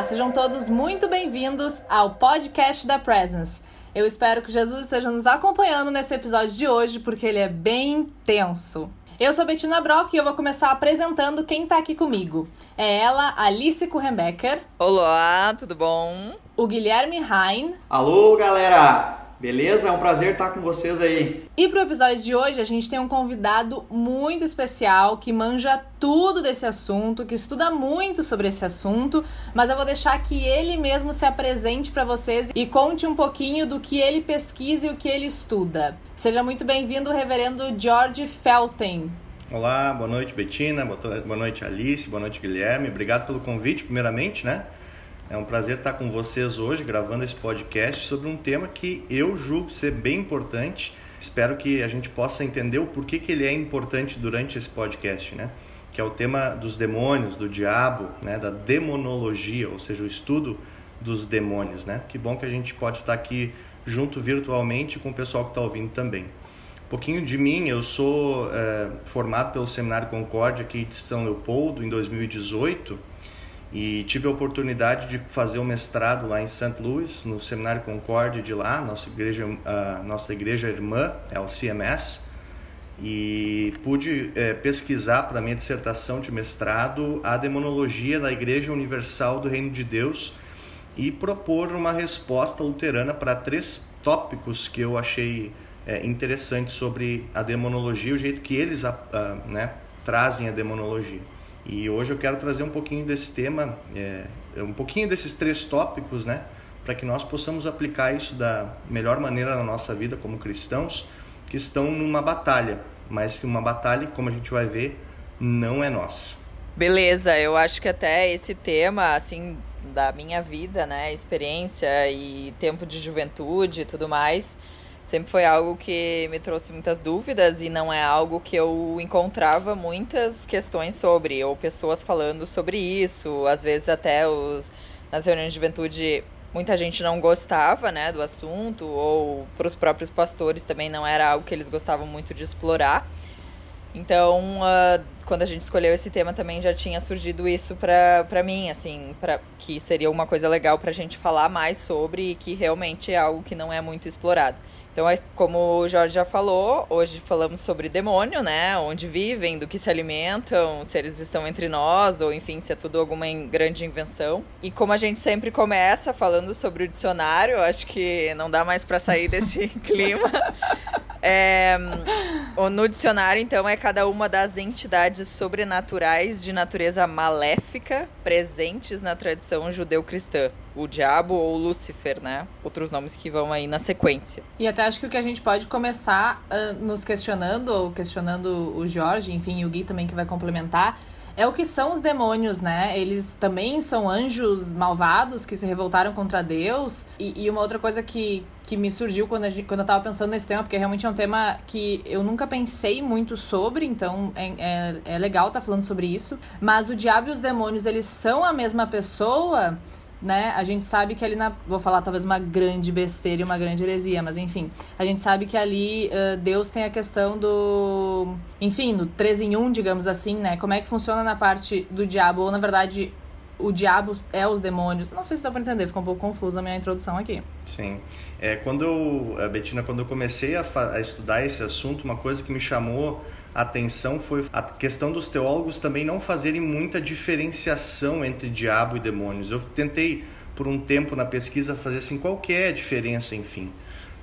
Olá, sejam todos muito bem-vindos ao podcast da Presence. Eu espero que Jesus esteja nos acompanhando nesse episódio de hoje, porque ele é bem tenso. Eu sou Bettina Brock e eu vou começar apresentando quem tá aqui comigo. É ela, Alice Kurenbecker. Olá, tudo bom? O Guilherme Hein. Alô, galera! Beleza? É um prazer estar com vocês aí. E pro episódio de hoje, a gente tem um convidado muito especial que manja tudo desse assunto, que estuda muito sobre esse assunto, mas eu vou deixar que ele mesmo se apresente para vocês e conte um pouquinho do que ele pesquisa e o que ele estuda. Seja muito bem-vindo, reverendo George Felten. Olá, boa noite, Betina, boa noite, Alice, boa noite, Guilherme. Obrigado pelo convite, primeiramente, né? É um prazer estar com vocês hoje gravando esse podcast sobre um tema que eu julgo ser bem importante. Espero que a gente possa entender o porquê que ele é importante durante esse podcast, né? Que é o tema dos demônios, do diabo, né? Da demonologia, ou seja, o estudo dos demônios, né? Que bom que a gente pode estar aqui junto virtualmente com o pessoal que está ouvindo também. Um pouquinho de mim, eu sou é, formado pelo Seminário Concórdia aqui de São Leopoldo em 2018 e tive a oportunidade de fazer o mestrado lá em St. Louis, no Seminário Concorde de lá, nossa igreja, a nossa igreja irmã, é o CMS, e pude é, pesquisar para minha dissertação de mestrado a demonologia da Igreja Universal do Reino de Deus e propor uma resposta luterana para três tópicos que eu achei é, interessantes sobre a demonologia, o jeito que eles a, a, né, trazem a demonologia. E hoje eu quero trazer um pouquinho desse tema, é, um pouquinho desses três tópicos, né? Para que nós possamos aplicar isso da melhor maneira na nossa vida como cristãos que estão numa batalha, mas uma batalha, como a gente vai ver, não é nossa. Beleza, eu acho que até esse tema, assim, da minha vida, né, experiência e tempo de juventude e tudo mais, sempre foi algo que me trouxe muitas dúvidas e não é algo que eu encontrava muitas questões sobre, ou pessoas falando sobre isso, às vezes até os, nas reuniões de juventude muita gente não gostava né, do assunto, ou para os próprios pastores também não era algo que eles gostavam muito de explorar. Então, uh, quando a gente escolheu esse tema também já tinha surgido isso para mim, assim, pra, que seria uma coisa legal para a gente falar mais sobre e que realmente é algo que não é muito explorado. Então, é como o Jorge já falou, hoje falamos sobre demônio, né? Onde vivem, do que se alimentam, se eles estão entre nós, ou enfim, se é tudo alguma grande invenção. E como a gente sempre começa falando sobre o dicionário, acho que não dá mais para sair desse clima. É, no dicionário, então, é cada uma das entidades sobrenaturais de natureza maléfica presentes na tradição judeu-cristã o diabo ou Lúcifer, né? Outros nomes que vão aí na sequência. E até acho que o que a gente pode começar uh, nos questionando, ou questionando o Jorge, enfim, o Gui também que vai complementar, é o que são os demônios, né? Eles também são anjos malvados que se revoltaram contra Deus. E, e uma outra coisa que, que me surgiu quando, gente, quando eu tava pensando nesse tema, porque realmente é um tema que eu nunca pensei muito sobre, então é, é, é legal estar tá falando sobre isso. Mas o diabo e os demônios, eles são a mesma pessoa né? A gente sabe que ali na. Vou falar talvez uma grande besteira e uma grande heresia, mas enfim. A gente sabe que ali uh, Deus tem a questão do. Enfim, no 3 em 1, digamos assim, né? Como é que funciona na parte do diabo, ou na verdade. O diabo é os demônios. Não sei se dá para entender, ficou um pouco confusa a minha introdução aqui. Sim. É, quando eu, Betina, quando eu comecei a, a estudar esse assunto, uma coisa que me chamou atenção foi a questão dos teólogos também não fazerem muita diferenciação entre diabo e demônios. Eu tentei por um tempo na pesquisa fazer assim qual que é diferença, enfim.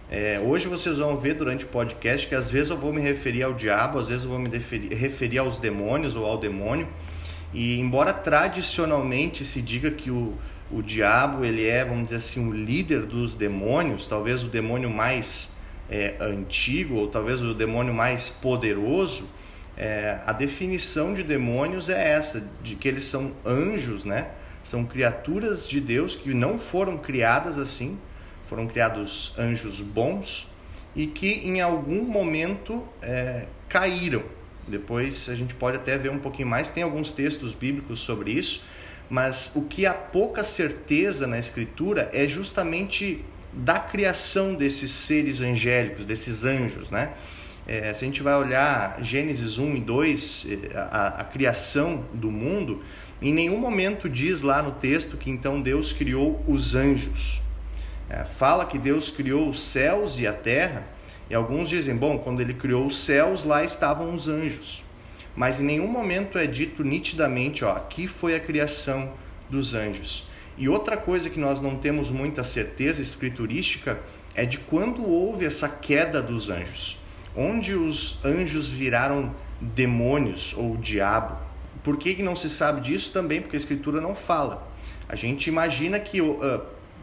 É, hoje vocês vão ver durante o podcast que às vezes eu vou me referir ao diabo, às vezes eu vou me referir, referir aos demônios ou ao demônio. E embora tradicionalmente se diga que o, o diabo ele é, vamos dizer assim, o líder dos demônios, talvez o demônio mais é, antigo, ou talvez o demônio mais poderoso, é, a definição de demônios é essa, de que eles são anjos, né? São criaturas de Deus que não foram criadas assim, foram criados anjos bons e que em algum momento é, caíram. Depois a gente pode até ver um pouquinho mais, tem alguns textos bíblicos sobre isso, mas o que há pouca certeza na Escritura é justamente da criação desses seres angélicos, desses anjos, né? É, se a gente vai olhar Gênesis 1 e 2, é, a, a criação do mundo, em nenhum momento diz lá no texto que então Deus criou os anjos. É, fala que Deus criou os céus e a terra, e alguns dizem, bom, quando ele criou os céus, lá estavam os anjos. Mas em nenhum momento é dito nitidamente, ó, aqui foi a criação dos anjos. E outra coisa que nós não temos muita certeza escriturística é de quando houve essa queda dos anjos. Onde os anjos viraram demônios ou diabo. Por que, que não se sabe disso? Também porque a escritura não fala. A gente imagina que, uh,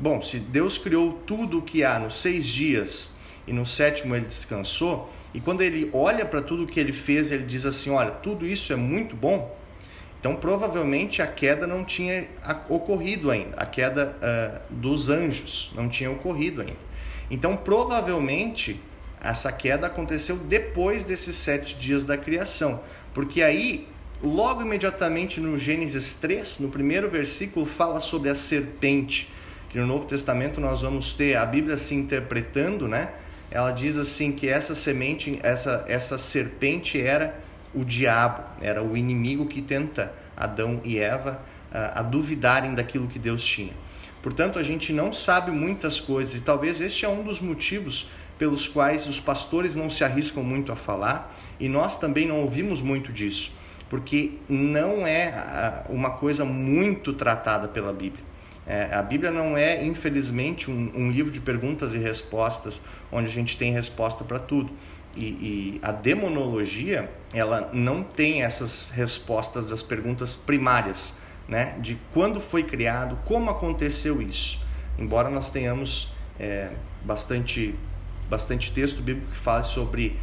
bom, se Deus criou tudo o que há nos seis dias e no sétimo ele descansou, e quando ele olha para tudo o que ele fez, ele diz assim: Olha, tudo isso é muito bom. Então, provavelmente a queda não tinha ocorrido ainda, a queda uh, dos anjos não tinha ocorrido ainda. Então, provavelmente, essa queda aconteceu depois desses sete dias da criação, porque aí, logo imediatamente no Gênesis 3, no primeiro versículo, fala sobre a serpente, que no Novo Testamento nós vamos ter a Bíblia se interpretando, né? Ela diz assim que essa semente, essa, essa serpente era o diabo, era o inimigo que tenta Adão e Eva a, a duvidarem daquilo que Deus tinha. Portanto, a gente não sabe muitas coisas e talvez este é um dos motivos pelos quais os pastores não se arriscam muito a falar e nós também não ouvimos muito disso, porque não é uma coisa muito tratada pela Bíblia. É, a Bíblia não é, infelizmente, um, um, livro de perguntas e respostas onde a gente tem resposta para tudo. E, e, a demonologia, ela não tem essas respostas das perguntas primárias né, de quando foi criado, como aconteceu isso. Embora nós tenhamos é, bastante, bastante texto bíblico que fale sobre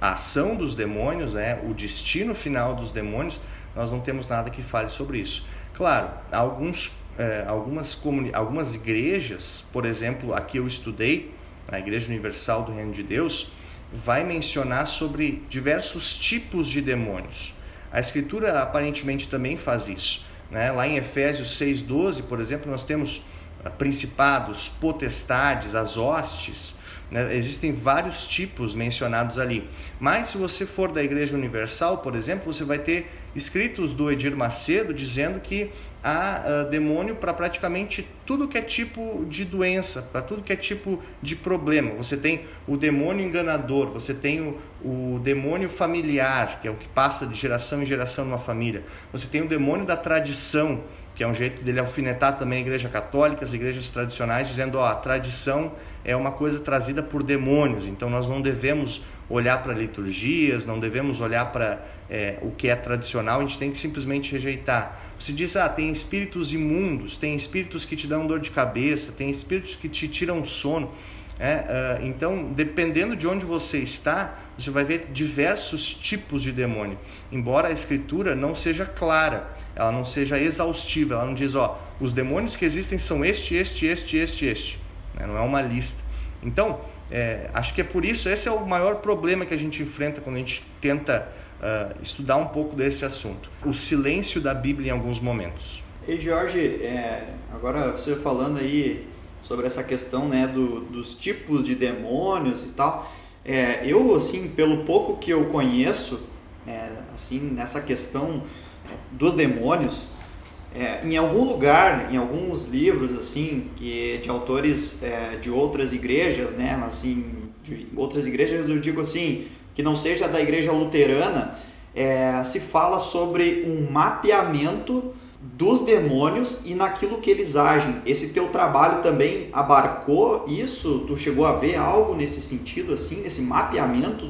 a ação dos demônios, né, o destino final dos demônios, nós não temos nada que fale sobre isso. Claro, alguns, é, algumas, algumas igrejas, por exemplo, aqui eu estudei, a Igreja Universal do Reino de Deus, vai mencionar sobre diversos tipos de demônios. A Escritura aparentemente também faz isso. Né? Lá em Efésios 6,12, por exemplo, nós temos ah, principados, potestades, as hostes. Né? Existem vários tipos mencionados ali. Mas se você for da Igreja Universal, por exemplo, você vai ter escritos do Edir Macedo dizendo que há uh, demônio para praticamente tudo que é tipo de doença, para tudo que é tipo de problema. Você tem o demônio enganador, você tem o, o demônio familiar, que é o que passa de geração em geração numa família. Você tem o demônio da tradição, que é um jeito dele alfinetar também a igreja católica, as igrejas tradicionais, dizendo, ó, a tradição é uma coisa trazida por demônios, então nós não devemos olhar para liturgias, não devemos olhar para é, o que é tradicional, a gente tem que simplesmente rejeitar. Você diz, ah, tem espíritos imundos, tem espíritos que te dão dor de cabeça, tem espíritos que te tiram sono. É, uh, então, dependendo de onde você está, você vai ver diversos tipos de demônio. Embora a escritura não seja clara, ela não seja exaustiva, ela não diz, ó, os demônios que existem são este, este, este, este, este. Né? Não é uma lista. Então, é, acho que é por isso, esse é o maior problema que a gente enfrenta quando a gente tenta uh, estudar um pouco desse assunto. O silêncio da Bíblia em alguns momentos. Ei, Jorge, é, agora você falando aí sobre essa questão né, do, dos tipos de demônios e tal, é, eu, assim, pelo pouco que eu conheço, é, assim, nessa questão dos demônios, é, em algum lugar, em alguns livros assim, que de autores é, de outras igrejas, né, assim, de outras igrejas eu digo assim, que não seja da igreja luterana, é, se fala sobre um mapeamento dos demônios e naquilo que eles agem. Esse teu trabalho também abarcou isso? Tu chegou a ver algo nesse sentido assim, nesse mapeamento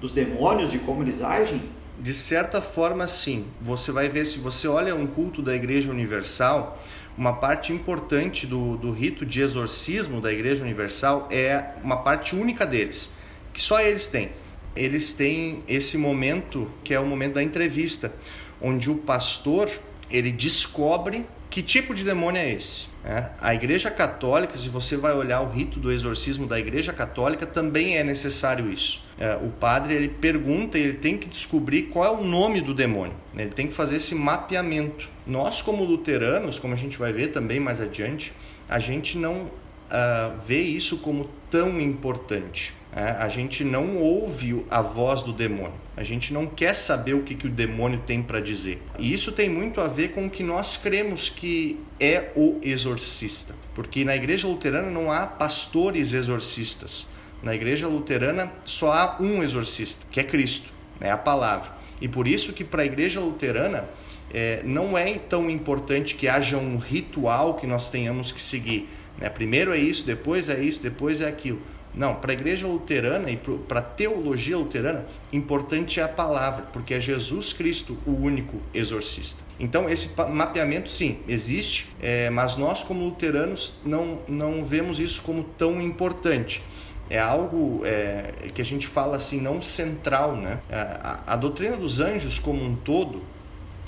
dos demônios de como eles agem? De certa forma, sim. Você vai ver, se você olha um culto da Igreja Universal, uma parte importante do, do rito de exorcismo da Igreja Universal é uma parte única deles, que só eles têm. Eles têm esse momento que é o momento da entrevista, onde o pastor ele descobre que tipo de demônio é esse. É, a Igreja Católica, se você vai olhar o rito do exorcismo da Igreja Católica, também é necessário isso. É, o padre ele pergunta ele tem que descobrir qual é o nome do demônio. Né? Ele tem que fazer esse mapeamento. Nós, como luteranos, como a gente vai ver também mais adiante, a gente não uh, vê isso como tão importante. É, a gente não ouve a voz do demônio. A gente não quer saber o que, que o demônio tem para dizer. E isso tem muito a ver com o que nós cremos que é o exorcista. Porque na igreja luterana não há pastores exorcistas. Na igreja luterana só há um exorcista, que é Cristo, é a palavra. E por isso que para a igreja luterana é, não é tão importante que haja um ritual que nós tenhamos que seguir. Né? Primeiro é isso, depois é isso, depois é aquilo. Não, para a igreja luterana e para a teologia luterana, importante é a palavra, porque é Jesus Cristo o único exorcista. Então, esse mapeamento, sim, existe, é, mas nós, como luteranos, não, não vemos isso como tão importante. É algo é, que a gente fala assim, não central. Né? A, a, a doutrina dos anjos, como um todo,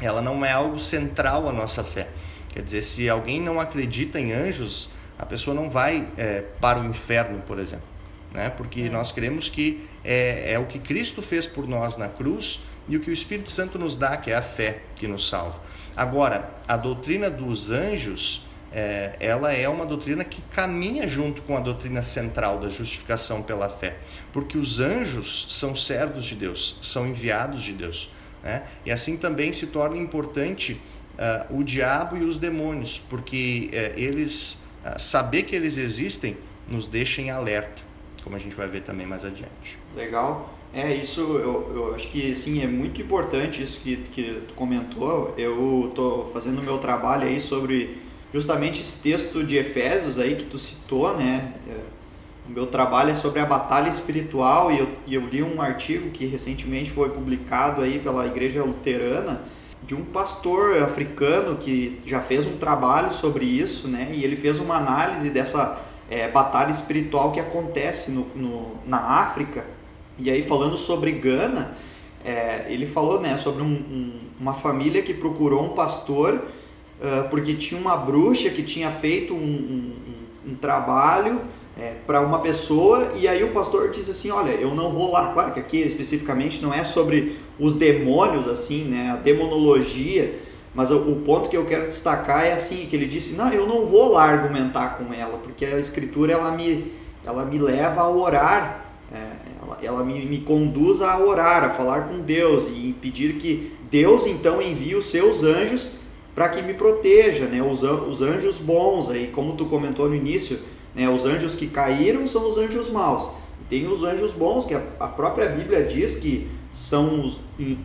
ela não é algo central à nossa fé. Quer dizer, se alguém não acredita em anjos, a pessoa não vai é, para o inferno, por exemplo né? porque é. nós cremos que é, é o que Cristo fez por nós na cruz e o que o Espírito Santo nos dá, que é a fé que nos salva. Agora, a doutrina dos anjos, é, ela é uma doutrina que caminha junto com a doutrina central da justificação pela fé, porque os anjos são servos de Deus, são enviados de Deus. Né? E assim também se torna importante uh, o diabo e os demônios, porque uh, eles, uh, saber que eles existem, nos deixa em alerta como a gente vai ver também mais adiante. Legal. É, isso eu, eu acho que sim, é muito importante isso que, que tu comentou. Eu estou fazendo o meu trabalho aí sobre justamente esse texto de Efésios aí que tu citou, né? É, o meu trabalho é sobre a batalha espiritual e eu, e eu li um artigo que recentemente foi publicado aí pela Igreja Luterana de um pastor africano que já fez um trabalho sobre isso, né? E ele fez uma análise dessa é, batalha espiritual que acontece no, no, na África. E aí, falando sobre Gana, é, ele falou né, sobre um, um, uma família que procurou um pastor uh, porque tinha uma bruxa que tinha feito um, um trabalho é, para uma pessoa e aí o pastor disse assim olha eu não vou lá claro que aqui especificamente não é sobre os demônios assim né a demonologia mas o, o, ponto que eu quero destacar é assim, que ele disse, não, eu não vou lá argumentar com ela, porque a escritura ela me, ela me leva a orar, é, ela, ela me, me conduz a orar, a falar com Deus e pedir que Deus então envie os seus anjos para que me proteja, né? Os, os anjos bons aí, como tu comentou no início, né? Os anjos que caíram são os anjos maus. E tem os anjos bons que a, a própria Bíblia diz que são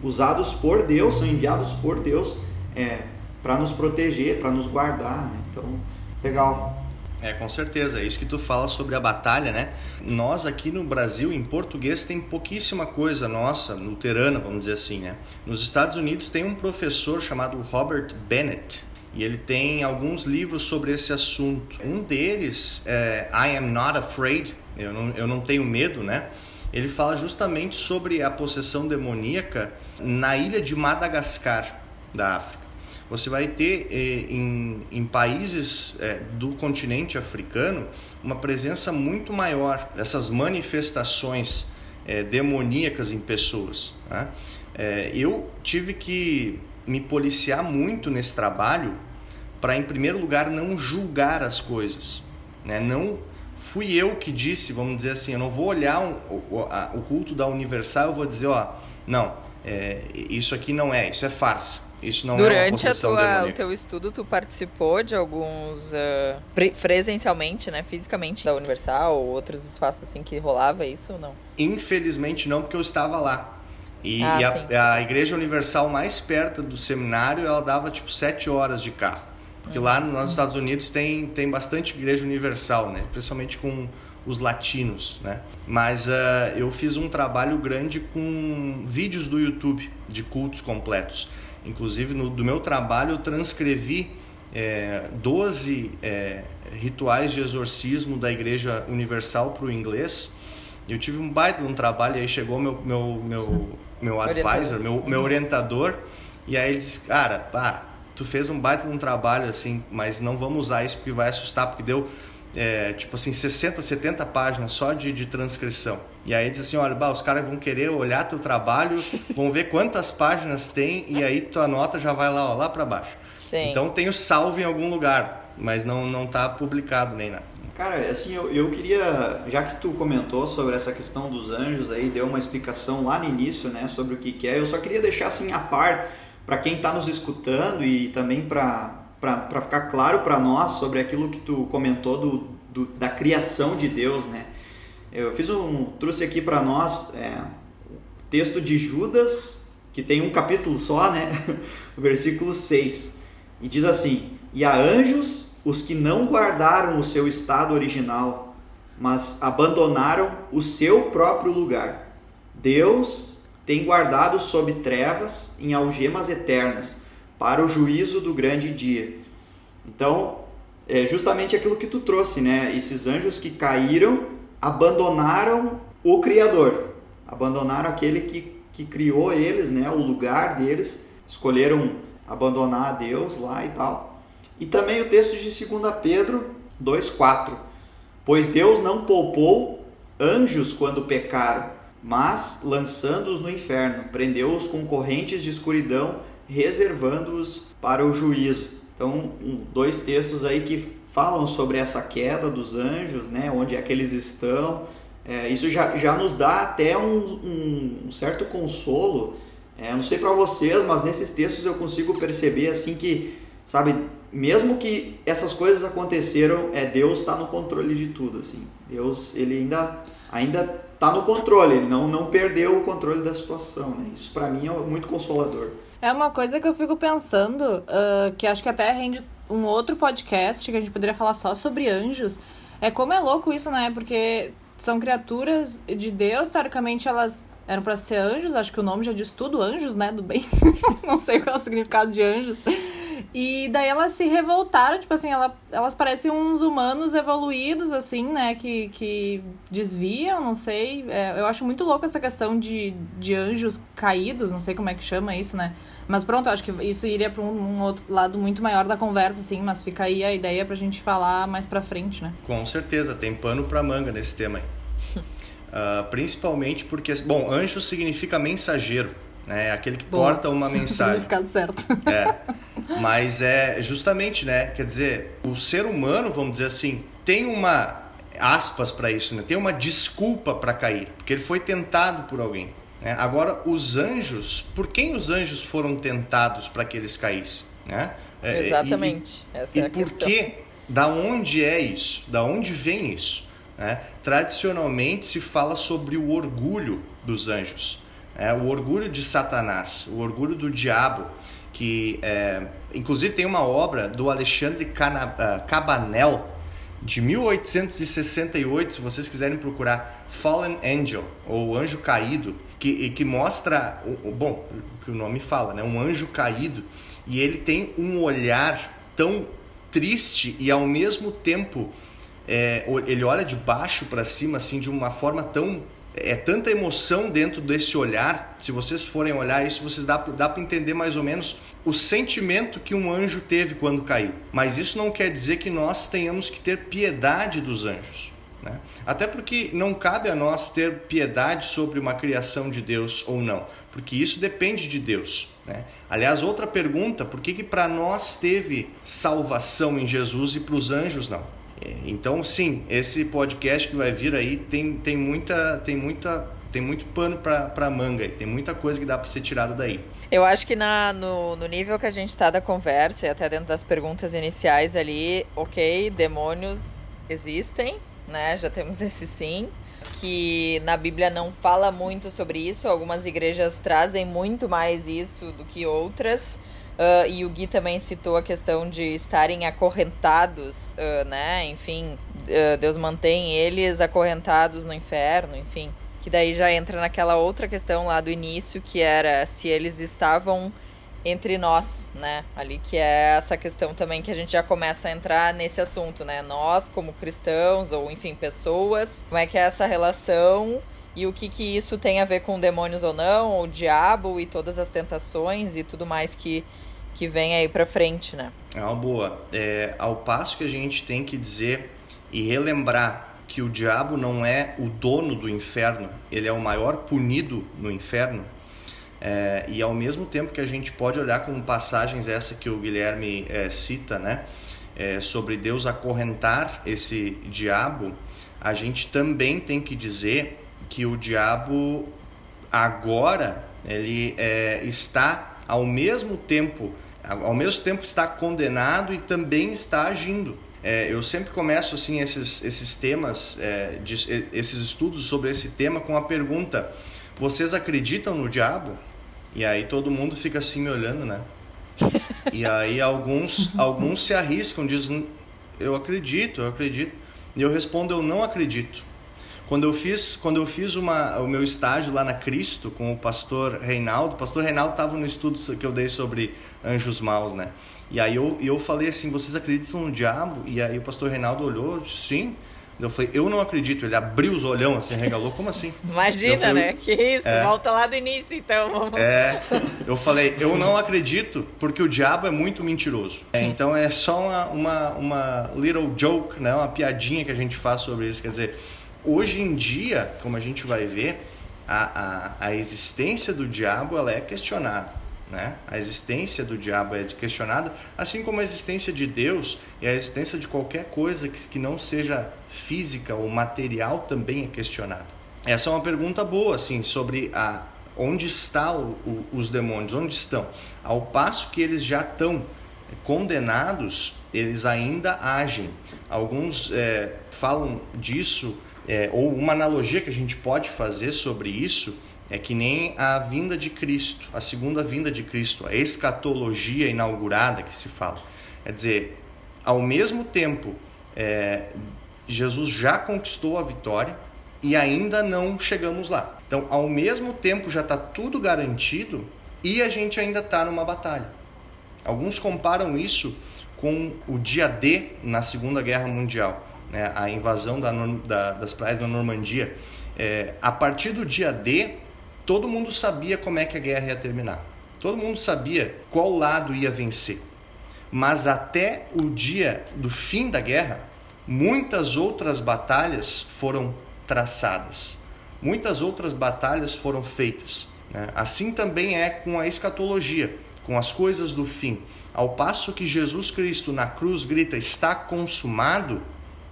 usados por Deus, são enviados por Deus é, para nos proteger, para nos guardar. Né? Então, legal. É, com certeza. É isso que tu fala sobre a batalha, né? Nós aqui no Brasil, em português, tem pouquíssima coisa nossa, luterana, vamos dizer assim, né? Nos Estados Unidos tem um professor chamado Robert Bennett, e ele tem alguns livros sobre esse assunto. Um deles é I Am Not Afraid, eu não, eu não tenho medo, né? Ele fala justamente sobre a possessão demoníaca na ilha de Madagascar, da África você vai ter eh, em, em, países eh, do continente africano uma presença muito maior dessas manifestações eh, demoníacas em pessoas. Né? eu tive que me policiar muito nesse trabalho para, em primeiro lugar, não julgar as coisas. Né? Não fui eu que disse, vamos dizer assim, eu não vou olhar um, o, a, o, culto da Universal e vou dizer, ó, não, isso aqui não é, isso é farsa. Isso não Durante é uma Durante tua, o teu estudo, tu participou de alguns uh, presencialmente, né, fisicamente da Universal ou outros espaços assim que rolava isso ou não? Infelizmente não, porque eu estava lá. E, ah, e a, a, Igreja Universal mais perto do seminário, ela dava tipo sete horas de carro. Porque uhum. lá nos Estados Unidos tem, tem bastante Igreja Universal, né? Principalmente com os latinos, né? Mas uh, eu fiz um trabalho grande com vídeos do YouTube de cultos completos. Inclusive, no, do meu trabalho, eu transcrevi é, 12 é, rituais de exorcismo da Igreja Universal para o inglês. Eu tive um baita de um trabalho, e aí chegou meu, meu, meu, meu advisor, meu, meu uhum. orientador, e aí ele disse, cara, pá, tu fez um baita de um trabalho assim, mas não vamos usar isso porque vai assustar, porque deu é, tipo assim, 60, 70 páginas só de, de transcrição. E aí diz assim, olha, bah, os caras vão querer olhar teu trabalho, vão ver quantas páginas tem e aí tua nota já vai lá, ó, lá para baixo. Sim. Então tem o salvo em algum lugar, mas não não tá publicado nem nada. Cara, assim, eu, eu queria, já que tu comentou sobre essa questão dos anjos aí, deu uma explicação lá no início, né, sobre o que, que é, eu só queria deixar assim a par para quem está nos escutando e também para ficar claro para nós sobre aquilo que tu comentou do, do, da criação de Deus, né. Eu fiz um, trouxe aqui para nós é, o texto de Judas, que tem um capítulo só, né, o versículo 6, e diz assim, e a anjos os que não guardaram o seu estado original, mas abandonaram o seu próprio lugar. Deus tem guardado sob trevas em algemas eternas para o juízo do grande dia. Então, é justamente aquilo que tu trouxe, né? Esses anjos que caíram abandonaram o Criador, abandonaram aquele que, que criou eles, né? O lugar deles, escolheram abandonar a Deus lá e tal. E também o texto de 2 Pedro 2,4: Pois Deus não poupou anjos quando pecaram, mas, lançando-os no inferno, prendeu-os com correntes de escuridão, reservando-os para o juízo. Então, dois textos aí que falam sobre essa queda dos anjos, né, onde é que eles estão. É, isso já, já nos dá até um, um, um certo consolo. É, não sei para vocês, mas nesses textos eu consigo perceber assim que, sabe, mesmo que essas coisas aconteceram, é Deus está no controle de tudo, assim. Deus, ele ainda ainda está no controle, ele não não perdeu o controle da situação, né? Isso para mim é muito consolador. É uma coisa que eu fico pensando, uh, que acho que até rende um outro podcast que a gente poderia falar só sobre anjos. É como é louco isso, né? Porque são criaturas de Deus, teoricamente elas eram para ser anjos, acho que o nome já diz tudo, anjos, né, do bem. não sei qual é o significado de anjos. E daí elas se revoltaram, tipo assim, ela, elas parecem uns humanos evoluídos, assim, né? Que, que desviam, não sei. É, eu acho muito louco essa questão de, de anjos caídos, não sei como é que chama isso, né? Mas pronto, eu acho que isso iria para um, um, outro lado muito maior da conversa, assim, mas fica aí a ideia pra gente falar mais pra frente, né? Com certeza, tem pano pra manga nesse tema aí. uh, principalmente porque, bom, anjo significa mensageiro né? Aquele que Bom, porta uma mensagem. Significado certo. É. Mas é justamente, né? Quer dizer, o ser humano, vamos dizer assim, tem uma aspas para isso, né? Tem uma desculpa para cair, porque ele foi tentado por alguém. Né? Agora, os anjos, por quem os anjos foram tentados para que eles caíssem, né? É, Exatamente. E, Essa e é a por questão. que? Da onde é isso? Da onde vem isso? Né? Tradicionalmente se fala sobre o orgulho dos anjos é, o orgulho de Satanás, o orgulho do diabo, que é, inclusive tem uma obra do Alexandre uh, Cabanel de 1868, se vocês quiserem procurar Fallen Angel ou Anjo Caído, que, que mostra, bom, o que o nome fala, né, um anjo caído, e ele tem um olhar tão triste e ao mesmo tempo é, ele olha de baixo para cima assim de uma forma tão é tanta emoção dentro desse olhar. Se vocês forem olhar isso, vocês dá, dá para entender mais ou menos o sentimento que um anjo teve quando caiu. Mas isso não quer dizer que nós tenhamos que ter piedade dos anjos. Né? Até porque não cabe a nós ter piedade sobre uma criação de Deus ou não, porque isso depende de Deus. Né? Aliás, outra pergunta: por que, que para nós teve salvação em Jesus e para os anjos não? Então, sim, esse podcast que vai vir aí tem, tem muita tem muita tem muito pano para manga, tem muita coisa que dá para ser tirado daí. Eu acho que na, no, no nível que a gente está da conversa, e até dentro das perguntas iniciais ali, ok, demônios existem, né? Já temos esse sim. Que na Bíblia não fala muito sobre isso, algumas igrejas trazem muito mais isso do que outras. Uh, e o Gui também citou a questão de estarem acorrentados, uh, né? Enfim, uh, Deus mantém eles acorrentados no inferno, enfim. Que daí já entra naquela outra questão lá do início, que era se eles estavam entre nós, né? Ali que é essa questão também que a gente já começa a entrar nesse assunto, né? Nós, como cristãos, ou enfim, pessoas, como é que é essa relação e o que que isso tem a ver com demônios ou não, o diabo e todas as tentações e tudo mais que que vem aí para frente, né? É uma boa. É, ao passo que a gente tem que dizer e relembrar que o diabo não é o dono do inferno, ele é o maior punido no inferno. É, e ao mesmo tempo que a gente pode olhar como passagens essa que o Guilherme é, cita, né, é, sobre Deus acorrentar esse diabo, a gente também tem que dizer que o diabo agora ele é, está ao mesmo tempo ao mesmo tempo está condenado e também está agindo. É, eu sempre começo assim esses, esses temas, é, de, esses estudos sobre esse tema com a pergunta: vocês acreditam no diabo? E aí todo mundo fica assim me olhando, né? E aí alguns, alguns se arriscam, dizem: eu acredito, eu acredito. E eu respondo: eu não acredito. Quando eu fiz, quando eu fiz uma, o meu estágio lá na Cristo com o pastor Reinaldo, o pastor Reinaldo estava no estudo que eu dei sobre anjos maus, né? E aí eu, eu falei assim, vocês acreditam no diabo? E aí o pastor Reinaldo olhou, sim. Eu falei, eu não acredito. Ele abriu os olhão assim, regalou, como assim? Imagina, falei, né? Que isso, é, volta lá do início então. É, eu falei, eu não acredito porque o diabo é muito mentiroso. É, então é só uma, uma, uma little joke, né? Uma piadinha que a gente faz sobre isso. Quer dizer, hoje em dia, como a gente vai ver, a, a, a existência do diabo ela é questionada. Né? A existência do diabo é questionada, assim como a existência de Deus e a existência de qualquer coisa que, que não seja física ou material também é questionada. Essa é uma pergunta boa, assim, sobre a, onde estão os demônios, onde estão. Ao passo que eles já estão condenados, eles ainda agem. Alguns é, falam disso é, ou uma analogia que a gente pode fazer sobre isso é que nem a vinda de Cristo, a segunda vinda de Cristo, a escatologia inaugurada que se fala. Quer dizer, ao mesmo tempo, é, Jesus já conquistou a vitória e ainda não chegamos lá. Então, ao mesmo tempo, já está tudo garantido e a gente ainda está numa batalha. Alguns comparam isso com o dia D na Segunda Guerra Mundial né, a invasão da, da, das praias da Normandia, é, a partir do dia D, todo mundo sabia como é que a guerra ia terminar. Todo mundo sabia qual lado ia vencer. Mas até o dia do fim da guerra, muitas outras batalhas foram traçadas. Muitas outras batalhas foram feitas. Né? Assim também é com a escatologia, com as coisas do fim. Ao passo que Jesus Cristo na cruz grita: está consumado,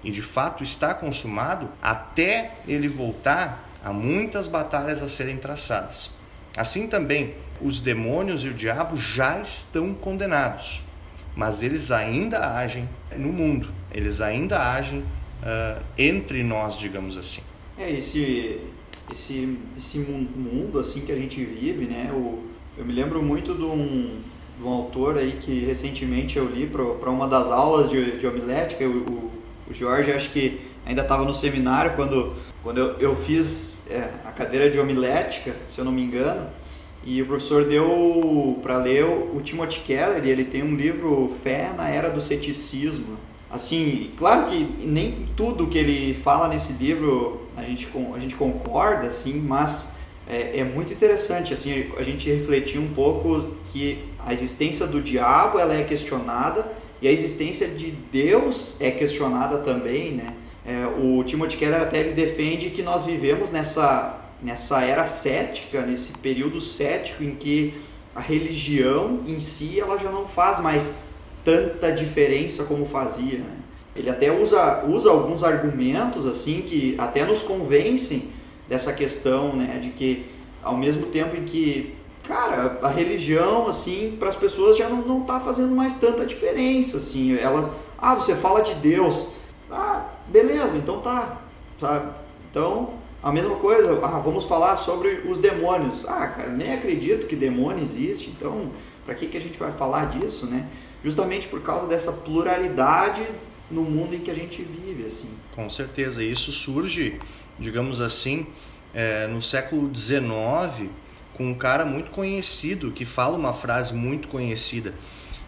e de fato está consumado, até ele voltar, há muitas batalhas a serem traçadas. Assim também, os demônios e o diabo já estão condenados, mas eles ainda agem no mundo, eles ainda agem uh, entre nós, digamos assim. É, esse, esse, esse mundo assim que a gente vive, né? O, eu me lembro muito de um, de um autor aí que recentemente eu li para uma das aulas de, de homilética, o, o o Jorge acho que ainda estava no seminário quando, quando eu, eu fiz é, a cadeira de homilética, se eu não me engano, e o professor deu para ler o Timothy Keller, e ele tem um livro Fé na Era do Ceticismo. Assim, claro que nem tudo que ele fala nesse livro a gente, a gente concorda, assim, mas é, é muito interessante assim a gente refletir um pouco que a existência do diabo ela é questionada e a existência de Deus é questionada também, né? É, o Timothy Keller até ele defende que nós vivemos nessa, nessa era cética, nesse período cético em que a religião em si ela já não faz mais tanta diferença como fazia. Né? Ele até usa, usa alguns argumentos assim que até nos convencem dessa questão né, de que ao mesmo tempo em que cara, a religião, assim, para as pessoas já não, não tá fazendo mais tanta diferença, assim. Elas, ah, você fala de Deus. Ah, beleza, então tá, sabe? Então, a mesma coisa, ah, vamos falar sobre os demônios. Ah, cara, nem acredito que demônio existe, então, para que, que a gente vai falar disso, né? Justamente por causa dessa pluralidade no mundo em que a gente vive, assim. Com certeza, isso surge, digamos assim, é, no século XIX, com um cara muito conhecido que fala uma frase muito conhecida,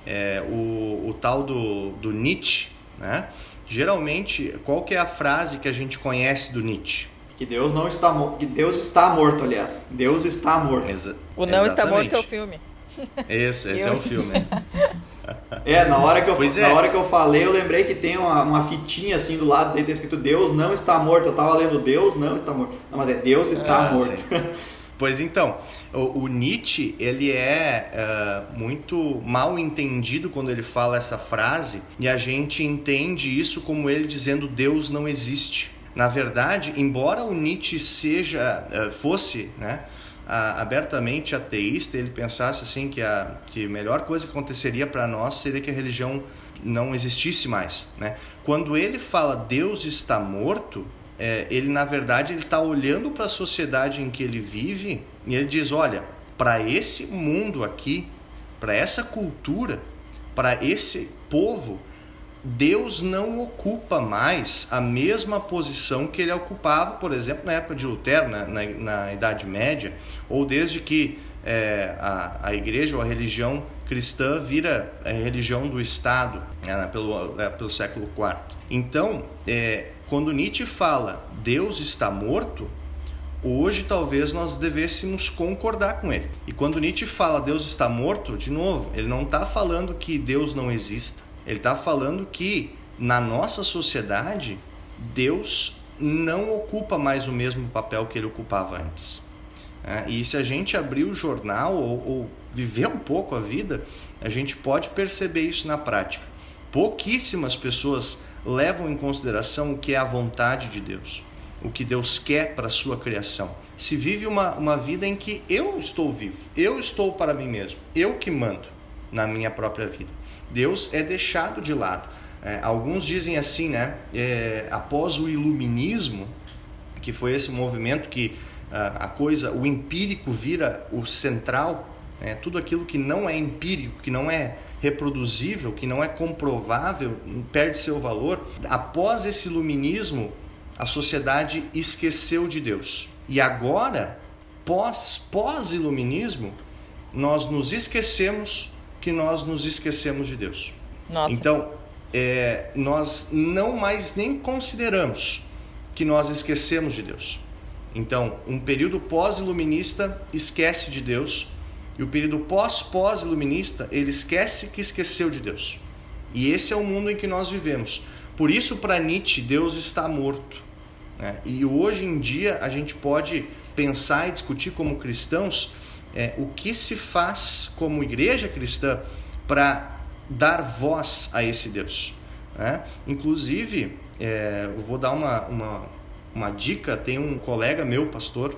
é, o, o tal do, do Nietzsche, né? Geralmente, qual que é a frase que a gente conhece do Nietzsche? Que Deus não está morto. Que Deus está morto, aliás. Deus está morto. Exa o não exatamente. está morto é o filme. Esse, esse é o filme. É, na hora, que eu, é. na hora que eu falei, eu lembrei que tem uma, uma fitinha assim do lado dele, tá escrito Deus não está morto. Eu tava lendo Deus não está morto. Não, mas é Deus está ah, morto. Pois então, o, o, Nietzsche ele é uh, muito mal entendido quando ele fala essa frase e a gente entende isso como ele dizendo Deus não existe. Na verdade, embora o Nietzsche seja uh, fosse, né, abertamente ateísta, ele pensasse assim que a que a melhor coisa que aconteceria para nós seria que a religião não existisse mais, né? Quando ele fala Deus está morto, é, ele na verdade ele está olhando para a sociedade em que ele vive e ele diz, olha, para esse mundo aqui, para essa cultura, para esse povo, Deus não ocupa mais a mesma posição que ele ocupava, por exemplo, na época de Lutero, na, na, na Idade Média, ou desde que é, a, a igreja ou a religião cristã vira a religião do Estado né, pelo, é, pelo século IV. Então, é, quando Nietzsche fala Deus está morto, hoje talvez nós devêssemos concordar com ele. E quando Nietzsche fala Deus está morto, de novo, ele não está falando que Deus não exista. Ele está falando que na nossa sociedade Deus não ocupa mais o mesmo papel que ele ocupava antes. É, e se a gente abrir o jornal ou, ou viver um pouco a vida, a gente pode perceber isso na prática. Pouquíssimas pessoas levam em consideração o que é a vontade de Deus, o que Deus quer para a sua criação. Se vive uma, uma vida em que eu estou vivo, eu estou para mim mesmo, eu que mando na minha própria vida. Deus é deixado de lado. É, alguns dizem assim, né? É, após o iluminismo, que foi esse movimento que a, a coisa, o empírico vira o central, é, tudo aquilo que não é empírico, que não é reproduzível, que não é comprovável, perde seu valor. Após esse iluminismo, a sociedade esqueceu de Deus. E agora, pós pós iluminismo, nós nos esquecemos que nós nos esquecemos de Deus. Nossa. Então, é, nós não mais nem consideramos que nós esquecemos de Deus. Então, um período pós-iluminista esquece de Deus e o período pós-pós-iluminista, ele esquece que esqueceu de Deus. E esse é o mundo em que nós vivemos. Por isso, para Nietzsche, Deus está morto. Né? E hoje em dia, a gente pode pensar e discutir como cristãos é, o que se faz como igreja cristã para dar voz a esse Deus. Né? Inclusive, é, eu vou dar uma, uma, uma dica: tem um colega meu, pastor.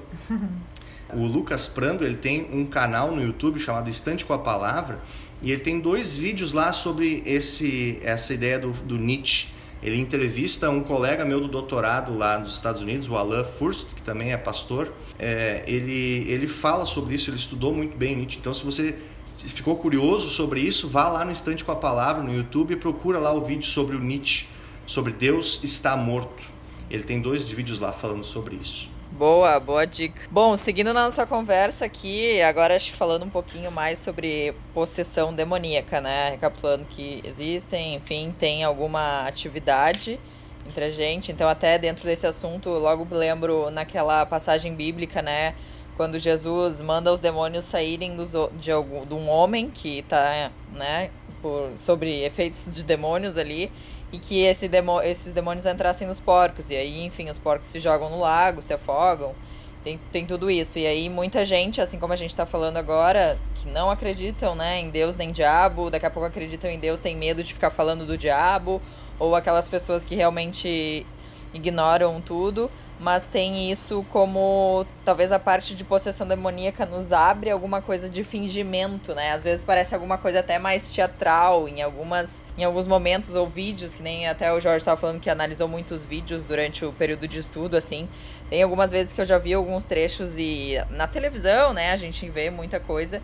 O Lucas Prando ele tem um canal no YouTube chamado Estante com a Palavra e ele tem dois vídeos lá sobre esse, essa ideia do, do Nietzsche. Ele entrevista um colega meu do doutorado lá nos Estados Unidos, o Alain Furst, que também é pastor. É, ele, ele fala sobre isso, ele estudou muito bem Nietzsche. Então, se você ficou curioso sobre isso, vá lá no Estante com a Palavra no YouTube e procura lá o vídeo sobre o Nietzsche, sobre Deus está morto. Ele tem dois vídeos lá falando sobre isso. Boa, boa dica. Bom, seguindo na nossa conversa aqui, agora acho que falando um pouquinho mais sobre possessão demoníaca, né? Recapitulando que existem, enfim, tem alguma atividade entre a gente. Então, até dentro desse assunto, logo lembro naquela passagem bíblica, né? Quando Jesus manda os demônios saírem dos, de, algum, de um homem que está, né? Por, sobre efeitos de demônios ali e que esse demo, esses demônios entrassem nos porcos. E aí, enfim, os porcos se jogam no lago, se afogam. Tem, tem tudo isso. E aí, muita gente, assim como a gente está falando agora, que não acreditam né, em Deus nem diabo, daqui a pouco acreditam em Deus, tem medo de ficar falando do diabo, ou aquelas pessoas que realmente ignoram tudo mas tem isso como talvez a parte de possessão demoníaca nos abre alguma coisa de fingimento, né? Às vezes parece alguma coisa até mais teatral em algumas em alguns momentos ou vídeos, que nem até o Jorge estava falando que analisou muitos vídeos durante o período de estudo assim. Tem algumas vezes que eu já vi alguns trechos e na televisão, né, a gente vê muita coisa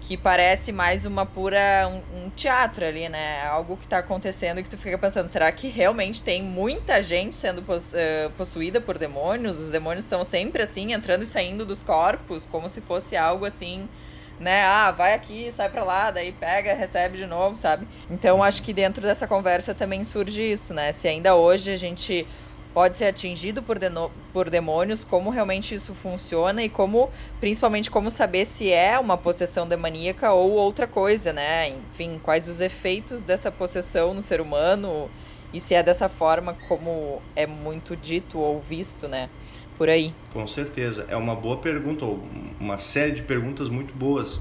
que parece mais uma pura um, um, teatro ali, né? Algo que tá acontecendo e que tu fica pensando, será que realmente tem muita gente sendo uh, possuída por demônios? Os demônios estão sempre assim entrando e saindo dos corpos, como se fosse algo assim, né? Ah, vai aqui, sai para lá, daí pega, recebe de novo, sabe? Então acho que dentro dessa conversa também surge isso, né? Se ainda hoje a gente pode ser atingido por, por demônios, como realmente isso funciona e como, principalmente, como saber se é uma possessão demoníaca ou outra coisa, né? Enfim, quais os efeitos dessa possessão no ser humano e se é dessa forma como é muito dito ou visto, né? Por aí. Com certeza. É uma boa pergunta, ou uma série de perguntas muito boas.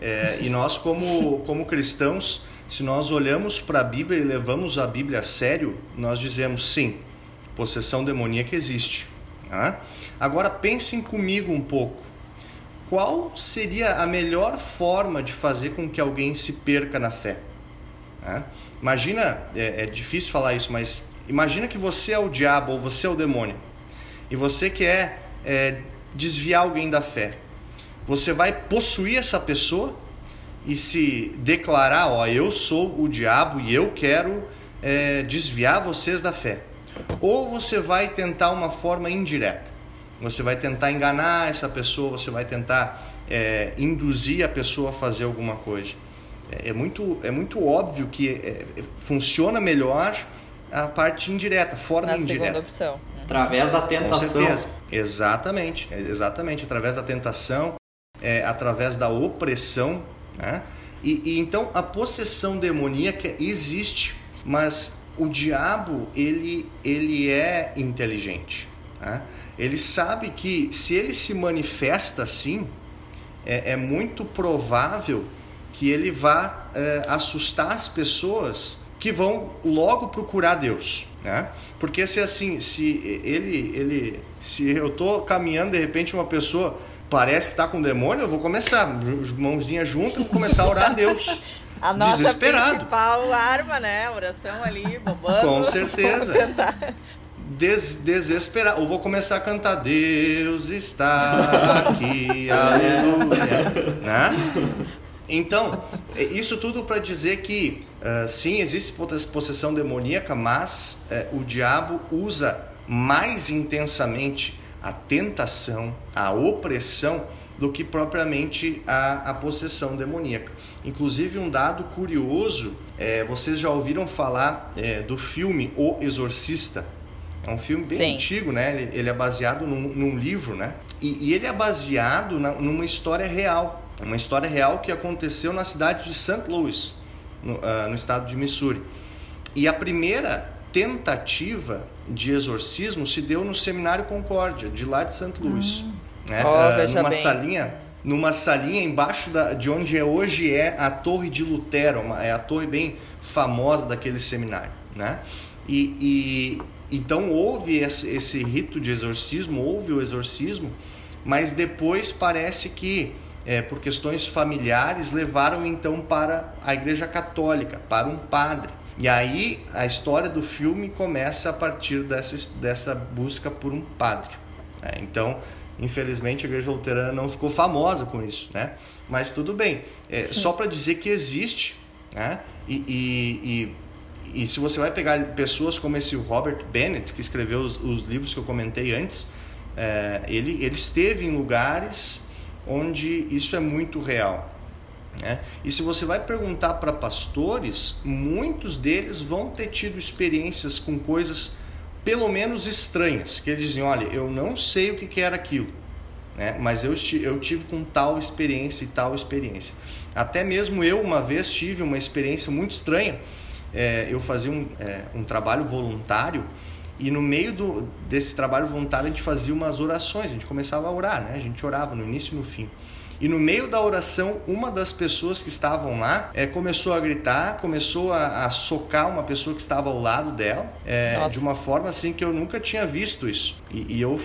É, e nós, como, como cristãos, se nós olhamos para a Bíblia e levamos a Bíblia a sério, nós dizemos sim, possessão demoníaca existe. Tá? Agora pensem comigo um pouco. Qual seria a melhor forma de fazer com que alguém se perca na fé? Tá? Imagina, é, é difícil falar isso, mas imagina que você é o diabo ou você é o demônio e você quer é, desviar alguém da fé. Você vai possuir essa pessoa e se declarar: Ó, eu sou o diabo e eu quero é, desviar vocês da fé. Ou você vai tentar uma forma indireta. Você vai tentar enganar essa pessoa, você vai tentar é, induzir a pessoa a fazer alguma coisa. É, é muito, é muito óbvio que é, funciona melhor a parte indireta, forma Na indireta. segunda opção. Uhum. Através da tentação. Exatamente, exatamente. Através da tentação, é, através da opressão. Né? E, e, então a possessão demoníaca existe, mas o diabo ele, ele é inteligente. Né? Ele sabe que se ele se manifesta assim, é, é muito provável que ele vá é, assustar as pessoas que vão logo procurar Deus, né? Porque se assim, se ele, ele, se eu tô caminhando de repente uma pessoa parece que está com demônio, eu vou começar, mãozinha junto, vou começar a orar a Deus. A nossa desesperado. principal arma, né? Oração ali, bombando. Com certeza. Des, desesperar. Ou vou começar a cantar Deus está aqui, aleluia. Né? Então, é, isso tudo para dizer que uh, sim, existe possessão demoníaca, mas uh, o diabo usa mais intensamente a tentação, a opressão, do que propriamente a, a possessão demoníaca. Inclusive, um dado curioso: é, vocês já ouviram falar é, do filme O Exorcista? É um filme bem Sim. antigo, né? Ele, ele é baseado num, num, livro, né? E, e ele é baseado na, numa história real. Uma história real que aconteceu na cidade de St. Louis, no, uh, no estado de Missouri. E a primeira tentativa de exorcismo se deu no Seminário Concórdia, de lá de St. Louis. Hum. Né? Oh, uh, numa bem. salinha numa salinha embaixo da, de onde é, hoje é a Torre de Lutero, uma, é a torre bem famosa daquele seminário, né? E, e então houve esse, esse, rito de exorcismo, houve o exorcismo, mas depois parece que é, por questões familiares, levaram então para a Igreja Católica, para um padre. E aí a história do filme começa a partir dessa, dessa busca por um padre. Né? Então, infelizmente, a Igreja Luterana não ficou famosa com isso, né? Mas tudo bem. É, só para dizer que existe, né? E, e, e, e, se você vai pegar pessoas como esse Robert Bennett, que escreveu os, os livros que eu comentei antes, é, ele, ele esteve em lugares onde isso é muito real. Né? E se você vai perguntar para pastores, muitos deles vão ter tido experiências com coisas pelo menos estranhas, que eles dizem, olha, eu não sei o que, que era aquilo, né? mas eu, eu tive com tal experiência e tal experiência. Até mesmo eu uma vez tive uma experiência muito estranha, é, eu fazia um, é, um trabalho voluntário e no meio do, desse trabalho voluntário a gente fazia umas orações, a gente começava a orar, né? A gente orava no início e no fim. E no meio da oração, uma das pessoas que estavam lá é, começou a gritar, começou a, a, socar uma pessoa que estava ao lado dela, é, de uma forma assim que eu nunca tinha visto isso. E, e eu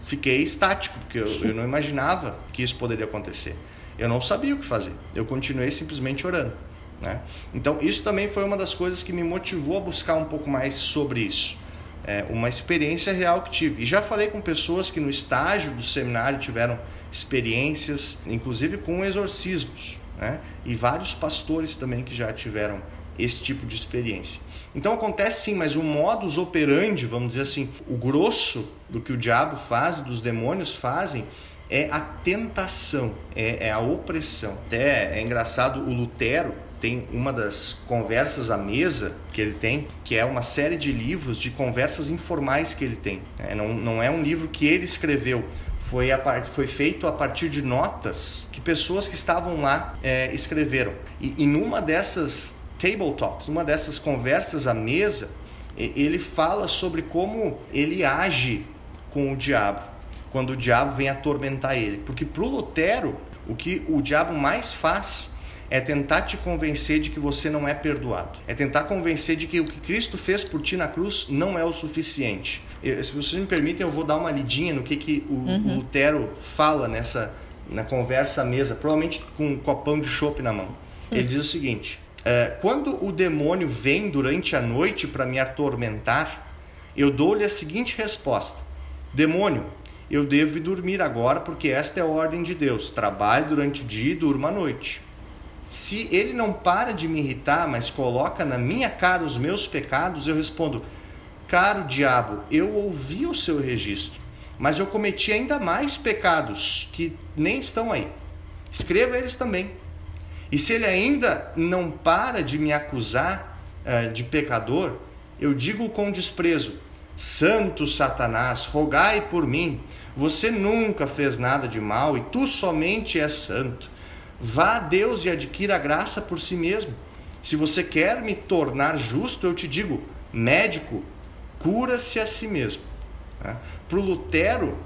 fiquei estático, porque eu, eu não imaginava que isso poderia acontecer. Eu não sabia o que fazer. Eu continuei simplesmente orando. Né? Então, isso também foi uma das coisas que me motivou a buscar um pouco mais sobre isso é, uma experiência real que tive. E já falei com pessoas que no estágio do seminário tiveram experiências, inclusive com exorcismos, né? e vários pastores também que já tiveram esse tipo de experiência. Então acontece sim, mas o modus operandi, vamos dizer assim, o grosso do que o diabo faz, dos demônios fazem, é a tentação, é, é a opressão. Até é engraçado, o Lutero tem uma das conversas à mesa que ele tem, que é uma série de livros de conversas informais que ele tem. É, não, não é um livro que ele escreveu, foi, a, foi feito a partir de notas que pessoas que estavam lá é, escreveram. E, e numa dessas table talks, uma dessas conversas à mesa, ele fala sobre como ele age com o diabo quando o diabo vem atormentar ele. Porque para o Lutero, o que o diabo mais faz é tentar te convencer de que você não é perdoado. É tentar convencer de que o que Cristo fez por ti na cruz não é o suficiente. Eu, se vocês me permitem, eu vou dar uma lidinha no que, que o, uhum. o Lutero fala nessa na conversa à mesa, provavelmente com um copão de chopp na mão. Ele diz o seguinte: é, quando o demônio vem durante a noite para me atormentar, eu dou-lhe a seguinte resposta: Demônio, eu devo dormir agora porque esta é a ordem de Deus. Trabalhe durante o dia e durma à noite. Se ele não para de me irritar, mas coloca na minha cara os meus pecados, eu respondo: Caro diabo, eu ouvi o seu registro, mas eu cometi ainda mais pecados que nem estão aí. Escreva eles também. E se ele ainda não para de me acusar uh, de pecador, eu digo com desprezo: Santo Satanás, rogai por mim. Você nunca fez nada de mal e tu somente és santo. Vá a Deus e adquira a graça por si mesmo. Se você quer me tornar justo, eu te digo, médico, cura-se a si mesmo. Tá? Para o Lutero,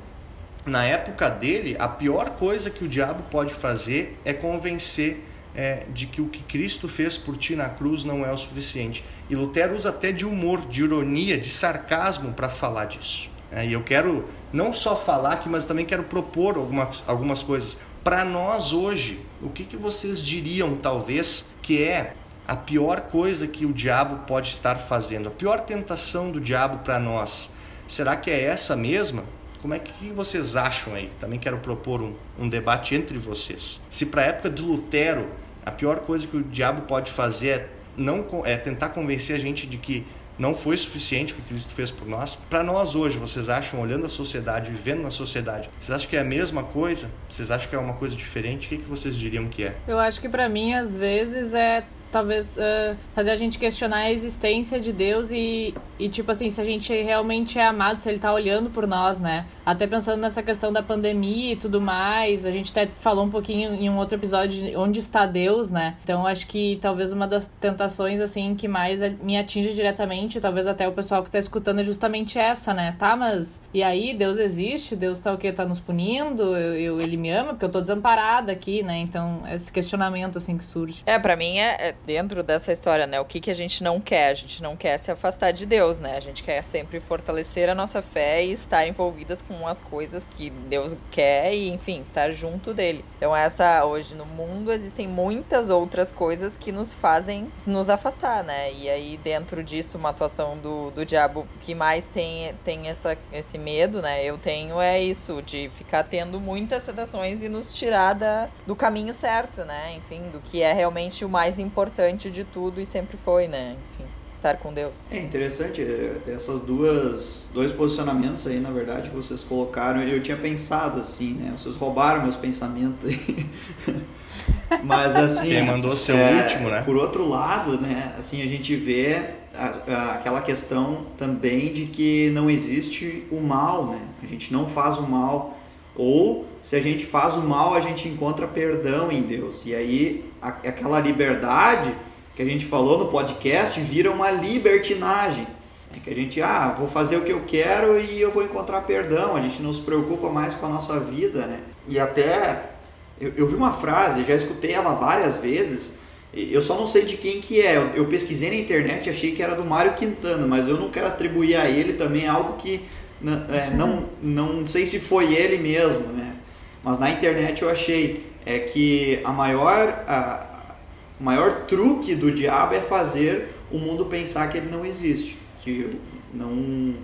na época dele, a pior coisa que o diabo pode fazer é convencer é, de que o que Cristo fez por ti na cruz não é o suficiente. E Lutero usa até de humor, de ironia, de sarcasmo para falar disso. É, e eu quero não só falar aqui, mas também quero propor algumas, algumas coisas. Para nós hoje, o que, que vocês diriam, talvez, que é a pior coisa que o diabo pode estar fazendo? A pior tentação do diabo para nós? Será que é essa mesma? Como é que vocês acham aí? Também quero propor um, um debate entre vocês. Se para a época de Lutero a pior coisa que o diabo pode fazer é, não, é tentar convencer a gente de que não foi suficiente o que Cristo fez por nós. Para nós hoje, vocês acham, olhando a sociedade, vivendo na sociedade, vocês acham que é a mesma coisa? Vocês acham que é uma coisa diferente? O que, que vocês diriam que é? Eu acho que para mim, às vezes, é talvez uh, fazer a gente questionar a existência de Deus e, e, tipo assim, se a gente realmente é amado, se ele tá olhando por nós, né? Até pensando nessa questão da pandemia e tudo mais, a gente até falou um pouquinho em um outro episódio de onde está Deus, né? Então acho que talvez uma das tentações, assim, que mais me atinge diretamente, talvez até o pessoal que tá escutando, é justamente essa, né? Tá, mas e aí, Deus existe? Deus tá o quê? Tá nos punindo? Eu, eu ele me ama porque eu tô desamparada aqui, né? Então, esse questionamento, assim, que surge. É, para mim é, é dentro dessa história, né? O que, que a gente não quer? A gente não quer se afastar de Deus, né? A gente quer sempre fortalecer a nossa fé e estar envolvidas com as coisas que Deus quer e, enfim, estar junto dele. Então, essa, hoje no mundo existem muitas outras coisas que nos fazem nos afastar, né? E aí, dentro disso, uma atuação do, do diabo que mais tem, tem essa, esse medo, né? Eu tenho é isso, de ficar tendo muitas tentações e nos tirar da, do caminho certo, né? Enfim, do que é realmente o mais importante importante de tudo e sempre foi, né? Enfim, estar com Deus. É interessante é, essas duas dois posicionamentos aí, na verdade, que vocês colocaram. Eu tinha pensado assim, né? Vocês roubaram meus pensamentos aí. Mas assim, quem mandou ser é, o último, né? Por outro lado, né, assim a gente vê a, a, aquela questão também de que não existe o mal, né? A gente não faz o mal ou se a gente faz o mal, a gente encontra perdão em Deus. E aí a, aquela liberdade que a gente falou no podcast vira uma libertinagem. É que a gente, ah, vou fazer o que eu quero e eu vou encontrar perdão. A gente não se preocupa mais com a nossa vida, né? E até eu, eu vi uma frase, já escutei ela várias vezes. Eu só não sei de quem que é. Eu, eu pesquisei na internet, achei que era do Mário Quintana, mas eu não quero atribuir a ele também algo que é, não, não sei se foi ele mesmo, né? Mas na internet eu achei é que a maior, a, o maior truque do diabo é fazer o mundo pensar que ele não existe, que não,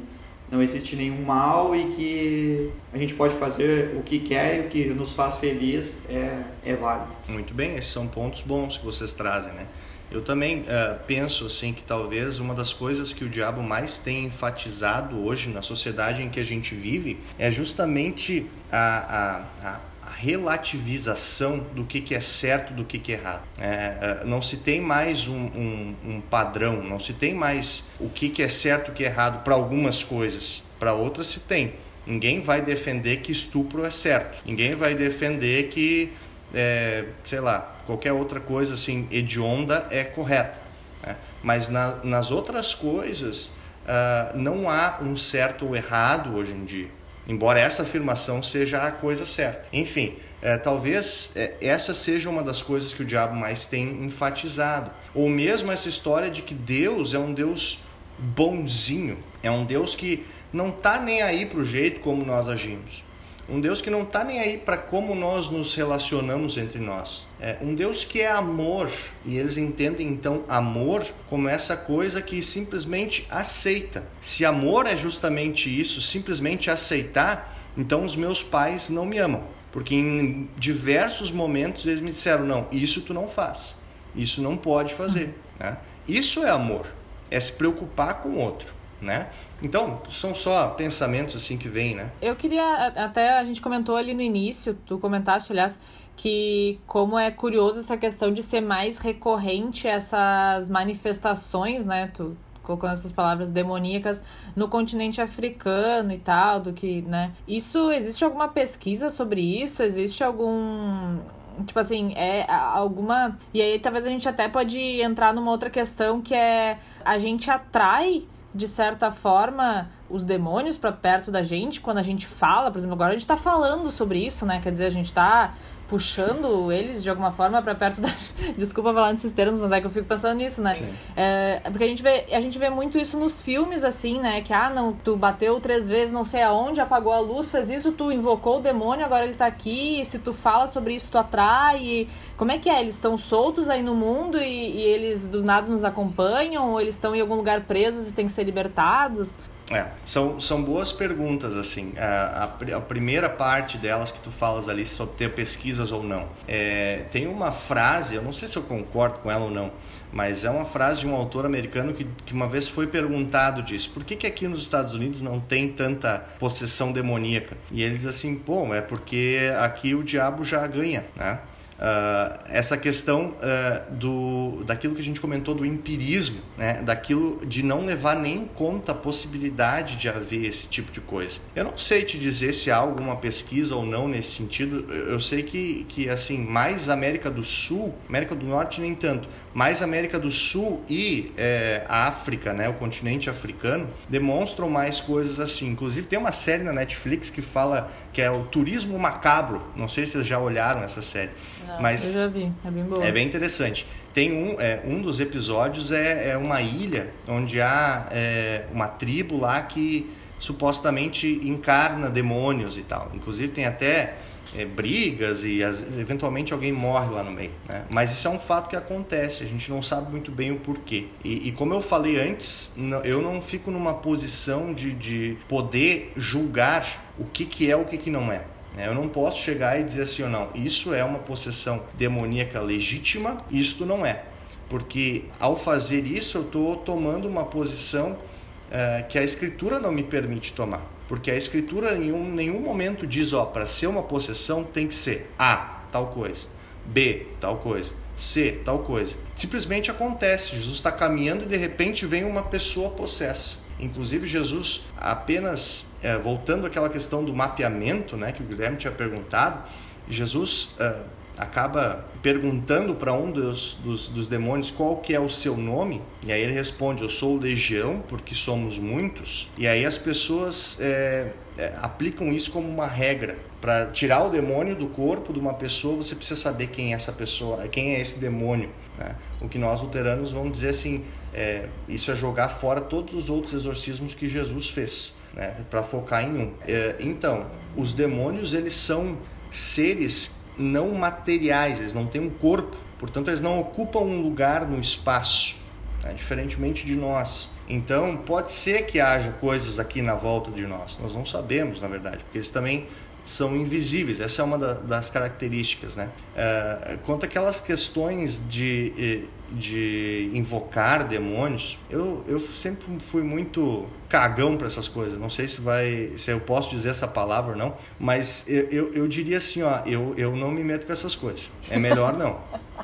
não existe nenhum mal e que a gente pode fazer o que quer e o que nos faz feliz é, é válido. Muito bem, esses são pontos bons que vocês trazem, né? Eu também uh, penso assim que talvez uma das coisas que o diabo mais tem enfatizado hoje na sociedade em que a gente vive é justamente a, a, a relativização do que, que é certo do que, que é errado. É, é, não se tem mais um, um, um, padrão, não se tem mais o que, que é certo e o que é errado para algumas coisas, para outras se tem. Ninguém vai defender que estupro é certo, ninguém vai defender que, é, sei lá, qualquer outra coisa assim hedionda é correta. Né? Mas na, nas outras coisas uh, não há um certo ou errado hoje em dia embora essa afirmação seja a coisa certa. Enfim, é, talvez é, essa seja uma das coisas que o diabo mais tem enfatizado. Ou mesmo essa história de que Deus é um Deus bonzinho, é um Deus que não está nem aí para o jeito como nós agimos. Um Deus que não está nem aí para como nós nos relacionamos entre nós. É um Deus que é amor e eles entendem então amor como essa coisa que simplesmente aceita. Se amor é justamente isso, simplesmente aceitar, então os meus pais não me amam, porque em diversos momentos eles me disseram não, isso tu não faz, isso não pode fazer. Né? Isso é amor, é se preocupar com o outro né? Então, são só pensamentos assim que vêm, né? Eu queria, até a gente comentou ali no início, tu comentaste, aliás, que como é curioso essa questão de ser mais recorrente essas manifestações, né? Tu colocando essas palavras demoníacas no continente africano e tal, do que, né? Isso existe alguma pesquisa sobre isso? Existe algum tipo assim, é alguma. E aí talvez a gente até pode entrar numa outra questão que é a gente atrai de certa forma, os demônios para perto da gente quando a gente fala, por exemplo, agora a gente está falando sobre isso, né? Quer dizer, a gente está puxando eles de alguma forma para perto da. Desculpa falar nesses termos, mas é que eu fico pensando nisso, né? É, porque a gente, vê, a gente vê muito isso nos filmes, assim, né? Que, ah, não, tu bateu três vezes não sei aonde, apagou a luz, fez isso, tu invocou o demônio, agora ele tá aqui, e se tu fala sobre isso, tu atrai. E... Como é que é? Eles estão soltos aí no mundo e, e eles do nada nos acompanham? Ou eles estão em algum lugar presos e têm que ser libertados? É, são, são boas perguntas, assim. A, a, a, primeira parte delas que tu falas ali sobre ter pesquisas ou não. É, tem uma frase, eu não sei se eu concordo com ela ou não, mas é uma frase de um autor americano que, que uma vez foi perguntado disso. Por que, que aqui nos Estados Unidos não tem tanta possessão demoníaca? E ele diz assim, pô, é porque aqui o diabo já ganha, né? Uh, essa questão uh, do, daquilo que a gente comentou do empirismo, né? daquilo de não levar nem em conta a possibilidade de haver esse tipo de coisa. Eu não sei te dizer se há alguma pesquisa ou não nesse sentido. Eu sei que, que assim, mais América do Sul, América do Norte nem tanto, mais América do Sul e é, a África, né, o continente africano, demonstram mais coisas assim. Inclusive tem uma série na Netflix que fala que é o Turismo Macabro. Não sei se vocês já olharam essa série. Não, mas eu já vi, é bem boa. É bem interessante. Tem um, é, um dos episódios é, é uma ilha onde há é, uma tribo lá que supostamente encarna demônios e tal. Inclusive tem até é, brigas e as, eventualmente alguém morre lá no meio. Né? Mas isso é um fato que acontece, a gente não sabe muito bem o porquê. E, e como eu falei antes, eu não fico numa posição de, de poder julgar o que, que é o que, que não é. Né? Eu não posso chegar e dizer assim ou não, isso é uma possessão demoníaca legítima, isto não é. Porque ao fazer isso eu estou tomando uma posição uh, que a escritura não me permite tomar. Porque a escritura em um, nenhum momento diz, ó, para ser uma possessão tem que ser A, tal coisa, B, tal coisa, C, tal coisa. Simplesmente acontece. Jesus está caminhando e de repente vem uma pessoa possessa. Inclusive Jesus apenas é, voltando àquela questão do mapeamento, né, que o Guilherme tinha perguntado, Jesus é, acaba perguntando para um dos, dos, dos, demônios qual que é o seu nome, e aí ele responde, eu sou legião, porque somos muitos, e aí as pessoas é, é, aplicam isso como uma regra. Para tirar o demônio do corpo de uma pessoa, você precisa saber quem é essa pessoa, quem é esse demônio. Né? O que nós luteranos vamos dizer assim, é, isso é jogar fora todos os outros exorcismos que Jesus fez, né? para focar em um. É, então, os demônios eles são seres não materiais, eles não têm um corpo, portanto eles não ocupam um lugar no espaço, né? diferentemente de nós. Então pode ser que haja coisas aqui na volta de nós, nós não sabemos na verdade, porque eles também são invisíveis. Essa é uma da, das características, né? É, quanto aquelas questões de, de invocar demônios, eu, eu sempre fui muito cagão para essas coisas. Não sei se vai, se eu posso dizer essa palavra ou não, mas eu, eu, eu diria assim, ó, eu, eu não me meto com essas coisas. É melhor não.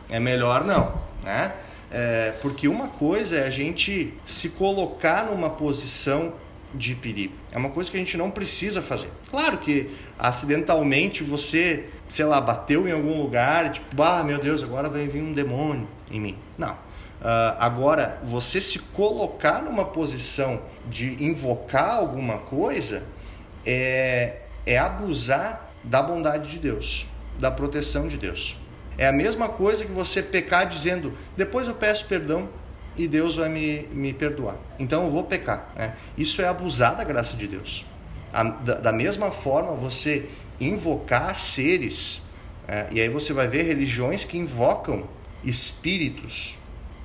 É melhor não, né? É, porque uma coisa é a gente se colocar numa posição de perigo. É uma coisa que a gente não precisa fazer. Claro que acidentalmente você, sei lá, bateu em algum lugar, tipo, ah, meu Deus, agora vai vir um demônio em mim. Não. Uh, agora, você se colocar numa posição de invocar alguma coisa é, é abusar da bondade de Deus, da proteção de Deus. É a mesma coisa que você pecar dizendo, depois eu peço perdão e Deus vai me, me perdoar. Então eu vou pecar. Né? Isso é abusar da graça de Deus. A, da, da, mesma forma, você invocar seres, é, e aí você vai ver religiões que invocam espíritos,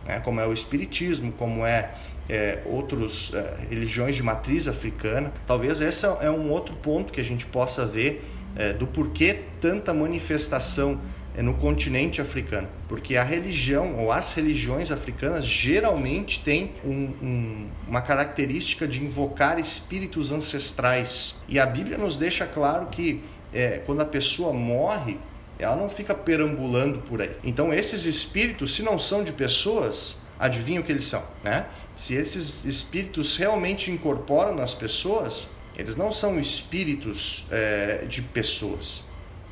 né? como é o espiritismo, como é, é outras é, religiões de matriz africana. Talvez esse é um outro ponto que a gente possa ver é, do porquê tanta manifestação é no continente africano, porque a religião ou as religiões africanas geralmente têm um, um, uma característica de invocar espíritos ancestrais. E a Bíblia nos deixa claro que é, quando a pessoa morre, ela não fica perambulando por aí. Então, esses espíritos, se não são de pessoas, adivinha o que eles são, né? Se esses espíritos realmente incorporam nas pessoas, eles não são espíritos é, de pessoas,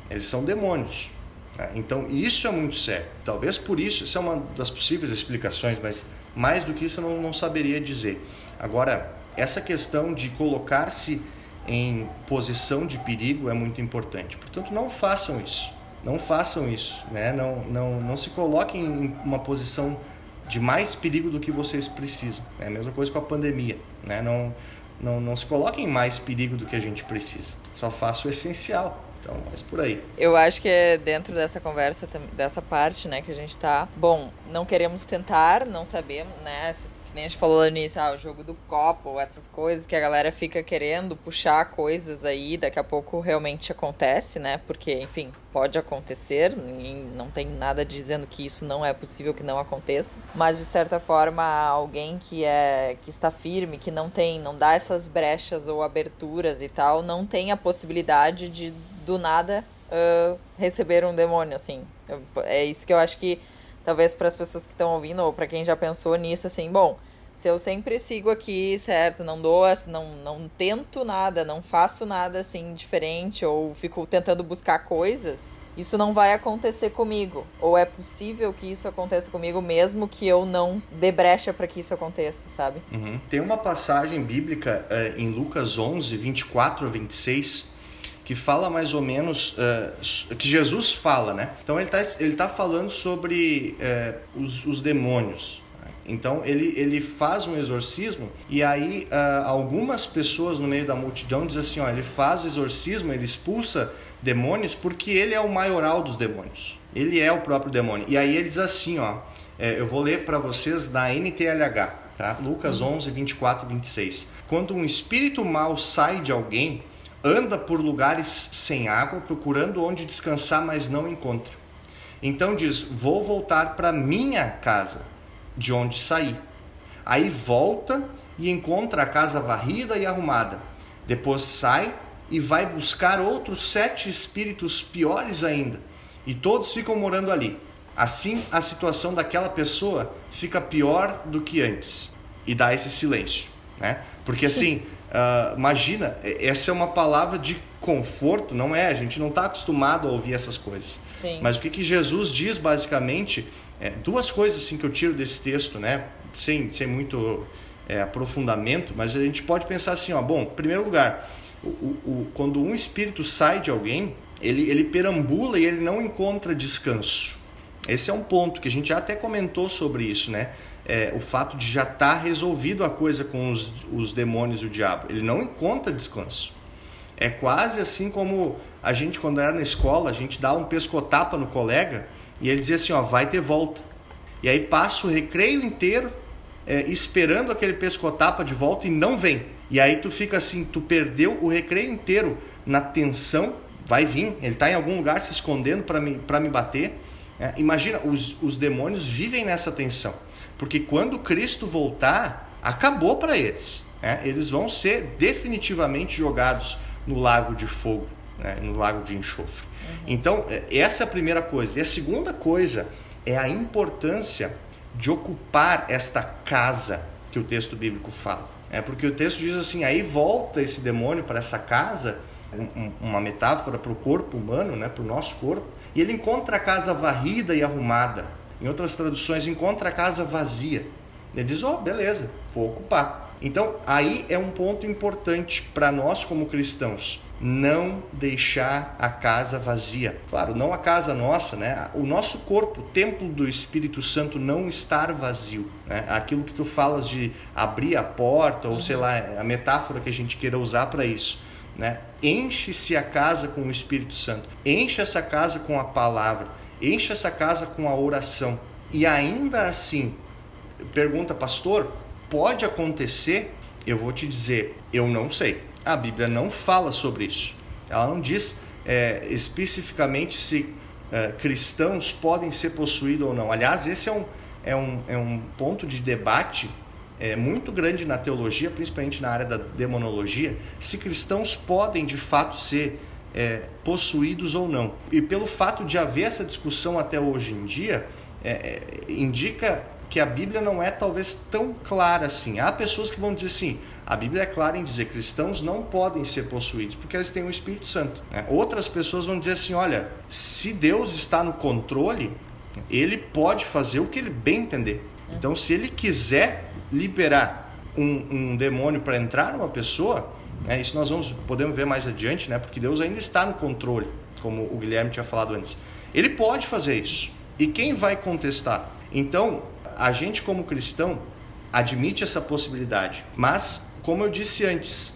eles são demônios. Né? Então, isso é muito sério. Talvez por isso, isso é uma das possíveis explicações, mas mais do que isso eu não, não saberia dizer. Agora, essa questão de colocar-se em posição de perigo é muito importante. Portanto, não façam isso. Não façam isso. Né? Não, não, não se coloquem em uma posição de mais perigo do que vocês precisam. É a mesma coisa com a pandemia. Né? Não, não, não se coloquem em mais perigo do que a gente precisa. Só faça o essencial. Então, mas por aí. Eu acho que é dentro dessa conversa, dessa parte, né, que a gente tá. Bom, não queremos tentar, não sabemos, né? Que nem a gente falou no início, ah, o jogo do copo, essas coisas que a galera fica querendo puxar coisas aí, daqui a pouco realmente acontece, né? Porque, enfim, pode acontecer, não tem nada dizendo que isso não é possível que não aconteça, mas de certa forma alguém que é que está firme, que não tem, não dá essas brechas ou aberturas e tal, não tem a possibilidade de do nada uh, receber um demônio, assim. Eu, é isso que eu acho que talvez para as pessoas que estão ouvindo ou para quem já pensou nisso, assim, bom, se eu sempre sigo aqui, certo, não dou, não, não tento nada, não faço nada assim diferente ou fico tentando buscar coisas, isso não vai acontecer comigo. Ou é possível que isso aconteça comigo mesmo que eu não dê brecha para que isso aconteça, sabe? Uhum. Tem uma passagem bíblica uh, em Lucas 11, 24 a 26 que fala mais ou menos uh, que Jesus fala, né? Então ele está ele tá falando sobre uh, os, os demônios. Né? Então ele, ele faz um exorcismo e aí uh, algumas pessoas no meio da multidão dizem assim, ó, ele faz exorcismo, ele expulsa demônios porque ele é o maioral dos demônios. Ele é o próprio demônio. E aí ele diz assim, ó, eu vou ler para vocês da NTLH, tá? Lucas 11, 24 e 26. Quando um espírito mau sai de alguém, anda por lugares sem água, procurando onde descansar, mas não encontra. Então diz: Vou voltar para minha casa, de onde saí. Aí volta e encontra a casa varrida e arrumada. Depois sai e vai buscar outros sete espíritos piores ainda, e todos ficam morando ali. Assim, a situação daquela pessoa fica pior do que antes. E dá esse silêncio, né? Porque assim, Uh, imagina, essa é uma palavra de conforto, não é? A gente não está acostumado a ouvir essas coisas. Sim. Mas o que, que Jesus diz basicamente, é, duas coisas assim que eu tiro desse texto, né? Sem, sem muito é, aprofundamento, mas a gente pode pensar assim, ó, bom, em primeiro lugar, o, o, quando um espírito sai de alguém, ele, ele perambula e ele não encontra descanso. Esse é um ponto que a gente já até comentou sobre isso, né? É, o fato de já estar tá resolvido a coisa com os, os demônios e o diabo. Ele não encontra descanso. É quase assim como a gente, quando era na escola, a gente dá um pescotapa no colega e ele dizia assim: ó, vai ter volta. E aí passa o recreio inteiro é, esperando aquele pescotapa de volta e não vem. E aí tu fica assim: tu perdeu o recreio inteiro na tensão vai vir, ele está em algum lugar se escondendo para me, me bater. É, imagina, os, os demônios vivem nessa tensão, porque quando Cristo voltar, acabou para eles. É, eles vão ser definitivamente jogados no lago de fogo, né, no lago de enxofre. Uhum. Então, é, essa é a primeira coisa. E a segunda coisa é a importância de ocupar esta casa que o texto bíblico fala. É porque o texto diz assim: aí volta esse demônio para essa casa, um, uma metáfora para o corpo humano, né, para o nosso corpo, e ele encontra a casa varrida e arrumada. Em outras traduções, encontra a casa vazia. Ele diz: ó, oh, beleza, vou ocupar. Então, aí é um ponto importante para nós como cristãos. Não deixar a casa vazia. Claro, não a casa nossa, né? O nosso corpo, o templo do Espírito Santo, não estar vazio. Né? Aquilo que tu falas de abrir a porta, ou sei lá, a metáfora que a gente queira usar para isso. Né? Enche-se a casa com o Espírito Santo. Enche essa casa com a palavra. Enche essa casa com a oração. E ainda assim, pergunta, pastor, pode acontecer, eu vou te dizer, eu não sei. A Bíblia não fala sobre isso. Ela não diz é, especificamente se é, cristãos podem ser possuídos ou não. Aliás, esse é um, é um, é um ponto de debate é, muito grande na teologia, principalmente na área da demonologia, se cristãos podem de fato ser é, possuídos ou não. E pelo fato de haver essa discussão até hoje em dia, é, é indica que a Bíblia não é talvez tão clara assim. Há pessoas que vão dizer assim: a Bíblia é clara em dizer que cristãos não podem ser possuídos porque eles têm o Espírito Santo. Né? Outras pessoas vão dizer assim: olha, se Deus está no controle, ele pode fazer o que ele bem entender. Então, se ele quiser liberar um, um demônio para entrar numa pessoa, né, isso nós vamos podemos ver mais adiante, né, porque Deus ainda está no controle, como o Guilherme tinha falado antes. Ele pode fazer isso. E quem vai contestar? Então, a gente como cristão admite essa possibilidade, mas como eu disse antes,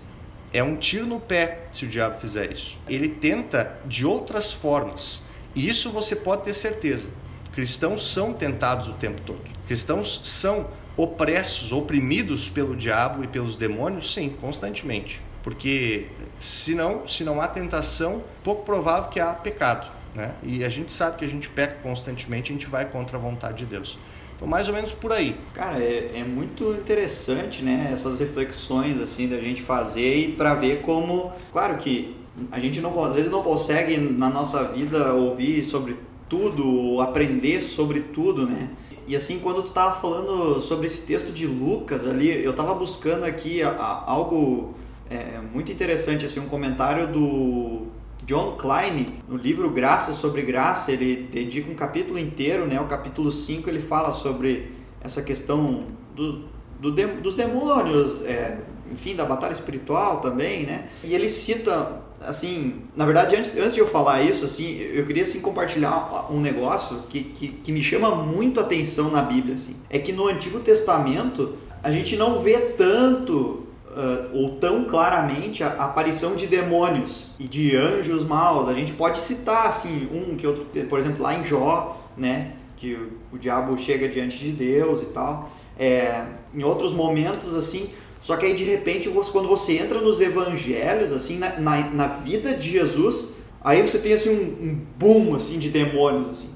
é um tiro no pé se o diabo fizer isso. Ele tenta de outras formas. E isso você pode ter certeza. Cristãos são tentados o tempo todo. Cristãos são opressos, oprimidos pelo diabo e pelos demônios, sim, constantemente. Porque se não, se não há tentação, pouco provável que há pecado. Né? E a gente sabe que a gente peca constantemente, a gente vai contra a vontade de Deus. Então, mais ou menos por aí. Cara, é, é muito interessante, né? Essas reflexões, assim, da gente fazer e para ver como... Claro que a gente não, às vezes não consegue, na nossa vida, ouvir sobre tudo, aprender sobre tudo, né? E assim, quando tu tava falando sobre esse texto de Lucas ali, eu tava buscando aqui algo é, muito interessante, assim, um comentário do John Klein, no livro Graça sobre Graça, ele dedica um capítulo inteiro, né? O capítulo 5 ele fala sobre essa questão do, do dos demônios, é, enfim, da batalha espiritual também, né? E ele cita, assim, na verdade, antes, antes de eu falar isso, assim, eu queria, assim, compartilhar um negócio que, que, que me chama muito atenção na Bíblia, assim. É que no Antigo Testamento, a gente não vê tanto uh, ou tão claramente a, aparição de demônios e de anjos maus. A gente pode citar assim um que outro, por exemplo, lá em Jó, né, que o, o diabo chega diante de Deus e tal. É, em outros momentos assim, só que aí de repente quando você entra nos evangelhos assim na, na, na vida de Jesus, aí você tem assim um, um boom assim de demônios assim.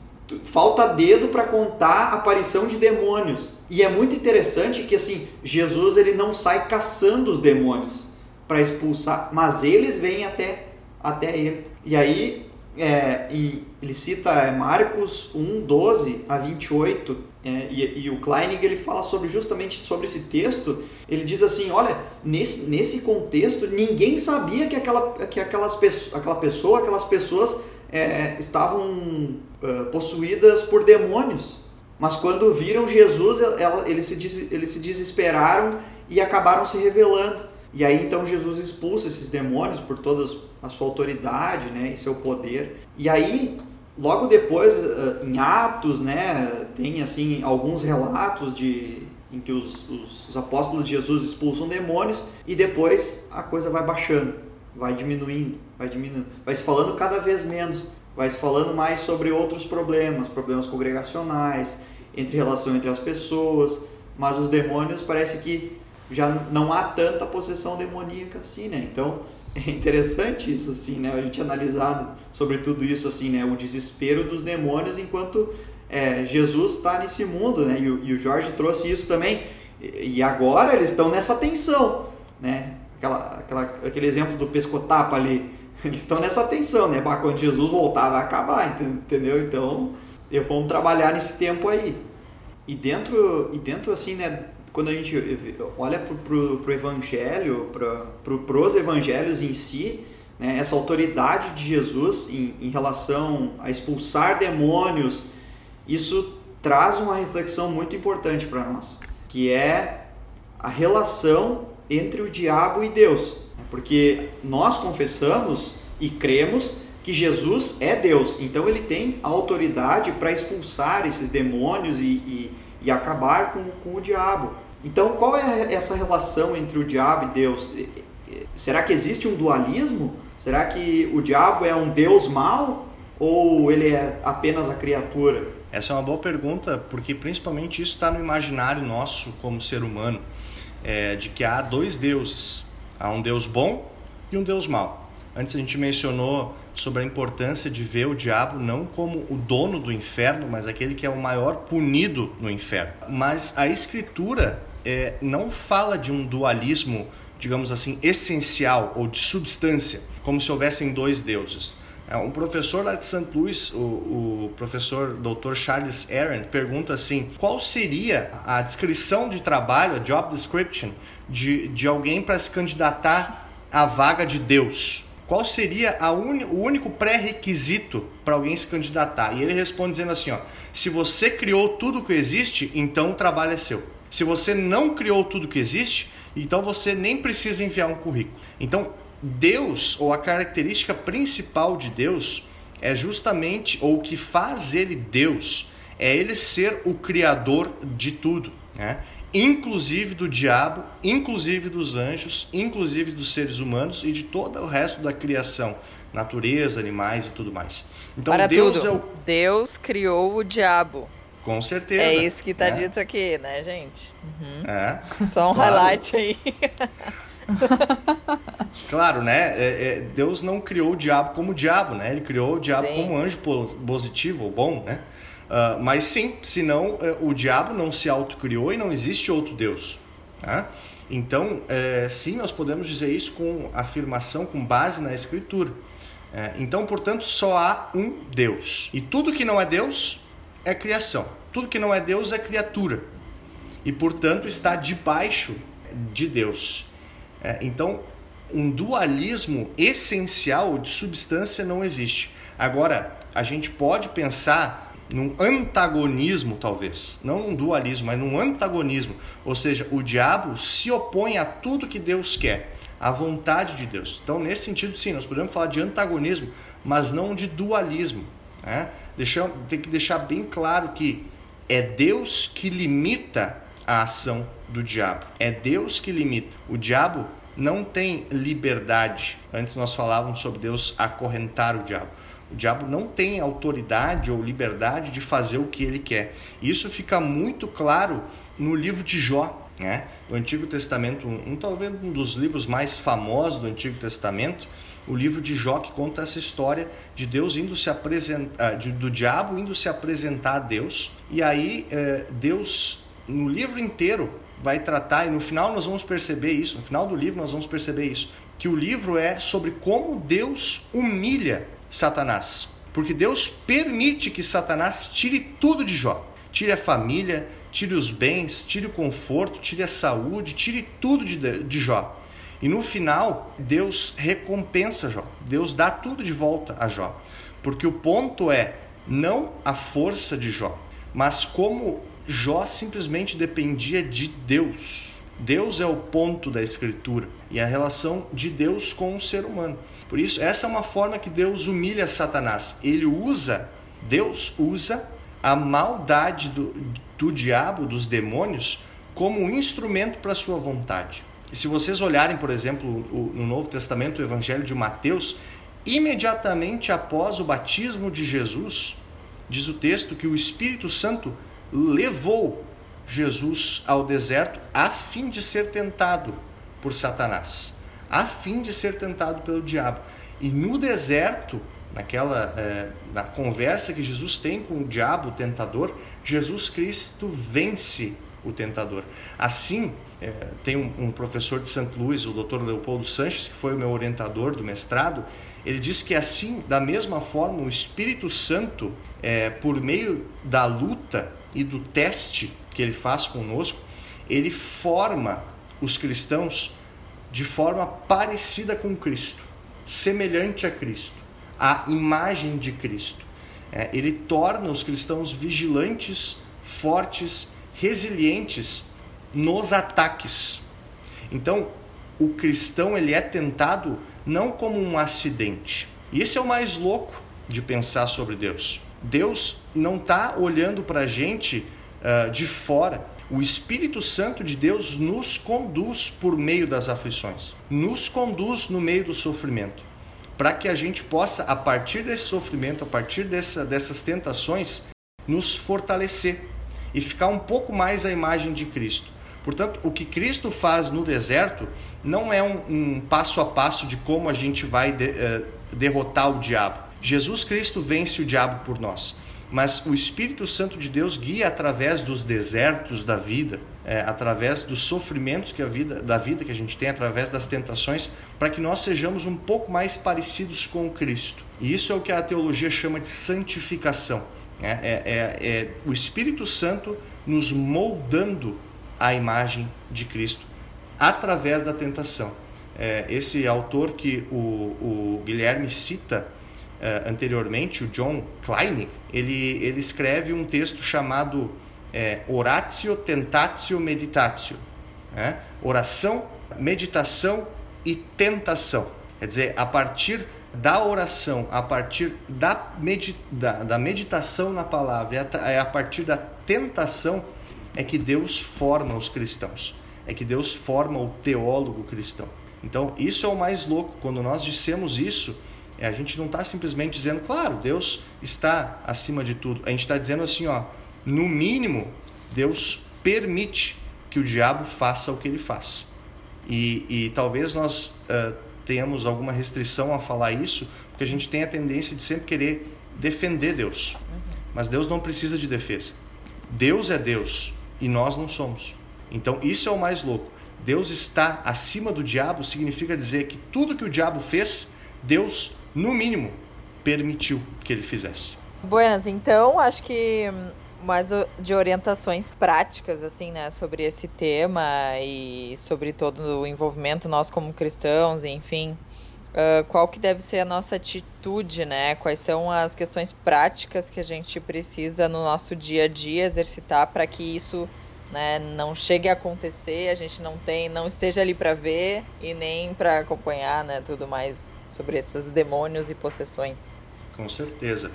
Falta dedo para contar a aparição de demônios. E é muito interessante que assim, Jesus ele não sai caçando os demônios para expulsar, mas eles vêm até, até ele. E aí é, ele cita é, Marcos 1, 12 a 28, é, e, e, o Kleinig ele fala sobre justamente sobre esse texto. Ele diz assim: olha, nesse, nesse contexto, ninguém sabia que aquela, que aquelas, aquela pessoa, aquelas pessoas é, estavam uh, possuídas por demônios. Mas quando viram Jesus, ela, eles, se, eles se desesperaram e acabaram se revelando. E aí então Jesus expulsa esses demônios por toda a sua autoridade né, e seu poder. E aí, logo depois, em Atos, né, tem assim alguns relatos de, em que os, os, os apóstolos de Jesus expulsam demônios e depois a coisa vai baixando, vai diminuindo, vai diminuindo, vai se falando cada vez menos vai se falando mais sobre outros problemas, problemas congregacionais, entre relação entre as pessoas, mas os demônios parece que já não há tanta possessão demoníaca assim, né? Então é interessante isso, assim, né? A gente analisar sobre tudo isso, assim, né? O desespero dos demônios enquanto é, Jesus está nesse mundo, né? E o, e o, Jorge trouxe isso também. E, e agora eles estão nessa tensão, né? Aquela, aquela, aquele exemplo do pescotapa ali. Eles estão nessa tensão, né? Bah, quando Jesus voltar vai acabar, entendeu? Então, eu vamos trabalhar nesse tempo aí. E dentro, e dentro assim, né? quando a gente olha para o evangelho, para os evangelhos em si, né, essa autoridade de Jesus em, em relação a expulsar demônios, isso traz uma reflexão muito importante para nós, que é a relação entre o diabo e Deus. Porque nós confessamos e cremos que Jesus é Deus, então ele tem autoridade para expulsar esses demônios e, e, e acabar com, com o diabo. Então, qual é essa relação entre o diabo e Deus? Será que existe um dualismo? Será que o diabo é um Deus mau ou ele é apenas a criatura? Essa é uma boa pergunta, porque principalmente isso está no imaginário nosso como ser humano, é, de que há dois deuses. Há um Deus bom e um Deus mau. Antes a gente mencionou sobre a importância de ver o diabo não como o dono do inferno, mas aquele que é o maior punido no inferno. Mas a escritura é, não fala de um dualismo, digamos assim, essencial ou de substância, como se houvessem dois deuses. É, um professor lá de St. Louis, o, o, professor Dr. Charles Aaron, pergunta assim: qual seria a descrição de trabalho, a job description, de, de alguém para se candidatar à vaga de Deus? Qual seria un, o único pré-requisito para alguém se candidatar? E ele responde dizendo assim: ó, se você criou tudo que existe, então o trabalho é seu. Se você não criou tudo que existe, então você nem precisa enviar um currículo. Então, Deus, ou a característica principal de Deus, é justamente, ou o que faz ele Deus, é ele ser o criador de tudo, né? Inclusive do diabo, inclusive dos anjos, inclusive dos seres humanos e de todo o resto da criação, natureza, animais e tudo mais. Então Para Deus tudo. é o Deus criou o diabo. Com certeza. É isso que está dito aqui, né, gente? Uhum. É. Só um claro. highlight aí. claro, né? É, é, Deus não criou o diabo como diabo, né? Ele criou o diabo sim. como anjo positivo ou bom, né? Uh, mas sim, senão é, o diabo não se autocriou e não existe outro Deus. Né? Então, é, sim, nós podemos dizer isso com afirmação, com base na Escritura. É, então, portanto, só há um Deus. E tudo que não é Deus é criação. Tudo que não é Deus é criatura. E, portanto, está debaixo de Deus. Então, um dualismo essencial de substância não existe. Agora, a gente pode pensar num antagonismo, talvez, não um dualismo, mas num antagonismo. Ou seja, o diabo se opõe a tudo que Deus quer, à vontade de Deus. Então, nesse sentido, sim, nós podemos falar de antagonismo, mas não de dualismo. Né? Deixar, tem que deixar bem claro que é Deus que limita a ação do diabo. É Deus que limita. O diabo não tem liberdade. Antes nós falávamos sobre Deus acorrentar o diabo. O diabo não tem autoridade ou liberdade de fazer o que ele quer. Isso fica muito claro no livro de Jó, né? Do Antigo Testamento, um, talvez um dos livros mais famosos do Antigo Testamento, o livro de Jó que conta essa história de Deus indo se apresentar, de, do diabo indo se apresentar a Deus. E aí é, Deus no livro inteiro vai tratar e no final nós vamos perceber isso. No final do livro nós vamos perceber isso, que o livro é sobre como Deus humilha Satanás, porque Deus permite que Satanás tire tudo de Jó, tire a família, tire os bens, tire o conforto, tire a saúde, tire tudo de, de Jó. E no final, Deus recompensa Jó. Deus dá tudo de volta a Jó. Porque o ponto é não a força de Jó, mas como Jó simplesmente dependia de Deus. Deus é o ponto da escritura e a relação de Deus com o ser humano. Por isso, essa é uma forma que Deus humilha Satanás. Ele usa, Deus usa a maldade do, do diabo, dos demônios, como um instrumento para a sua vontade. E se vocês olharem, por exemplo, no Novo Testamento, o Evangelho de Mateus, imediatamente após o batismo de Jesus, diz o texto que o Espírito Santo levou Jesus ao deserto a fim de ser tentado por Satanás. A fim de ser tentado pelo diabo. E no deserto, naquela é, na conversa que Jesus tem com o diabo, o tentador, Jesus Cristo vence o tentador. Assim, é, tem um, um, professor de St. Louis, o Dr. Leopoldo Sanches, que foi o meu orientador do mestrado, ele diz que assim, da mesma forma, o Espírito Santo, é, por meio da luta e do teste que ele faz conosco, ele forma os cristãos de forma parecida com Cristo, semelhante a Cristo, a imagem de Cristo. É, ele torna os cristãos vigilantes, fortes, resilientes nos ataques. Então, o cristão ele é tentado não como um acidente. Esse é o mais louco de pensar sobre Deus. Deus não está olhando para a gente uh, de fora. O Espírito Santo de Deus nos conduz por meio das aflições, nos conduz no meio do sofrimento, para que a gente possa, a partir desse sofrimento, a partir dessa, dessas tentações, nos fortalecer e ficar um pouco mais à imagem de Cristo. Portanto, o que Cristo faz no deserto não é um, um passo a passo de como a gente vai de, uh, derrotar o diabo. Jesus Cristo vence o diabo por nós, mas o Espírito Santo de Deus guia através dos desertos da vida, é, através dos sofrimentos que a vida, da vida que a gente tem, através das tentações, para que nós sejamos um pouco mais parecidos com Cristo. E isso é o que a teologia chama de santificação. É, é, é, é o Espírito Santo nos moldando a imagem de Cristo através da tentação. É, esse autor que o, o Guilherme cita é, anteriormente, o John Klein, ele, ele escreve um texto chamado é, Oratio Tentatio Meditatio. Né? Oração, meditação e tentação. Quer dizer, a partir da oração, a partir da, medita, da meditação na palavra, é a partir da tentação é que Deus forma os cristãos, é que Deus forma o teólogo cristão. Então, isso é o mais louco. Quando nós dissemos isso, é, a gente não está simplesmente dizendo, claro, Deus está acima de tudo. A gente está dizendo assim, ó, no mínimo, Deus permite que o diabo faça o que ele faz. E, e talvez nós uh, tenhamos alguma restrição a falar isso, porque a gente tem a tendência de sempre querer defender Deus. Mas Deus não precisa de defesa. Deus é Deus e nós não somos. Então isso é o mais louco. Deus está acima do diabo significa dizer que tudo que o diabo fez, Deus, no mínimo, permitiu que ele fizesse. Buenas, então acho que mais de orientações práticas assim, né, sobre esse tema e sobre todo o envolvimento nós como cristãos, enfim, uh, qual que deve ser a nossa atitude, né? Quais são as questões práticas que a gente precisa no nosso dia a dia exercitar para que isso né, não chegue a acontecer, a gente não tem, não esteja ali para ver e nem para acompanhar, né, tudo mais sobre esses demônios e possessões. Com certeza.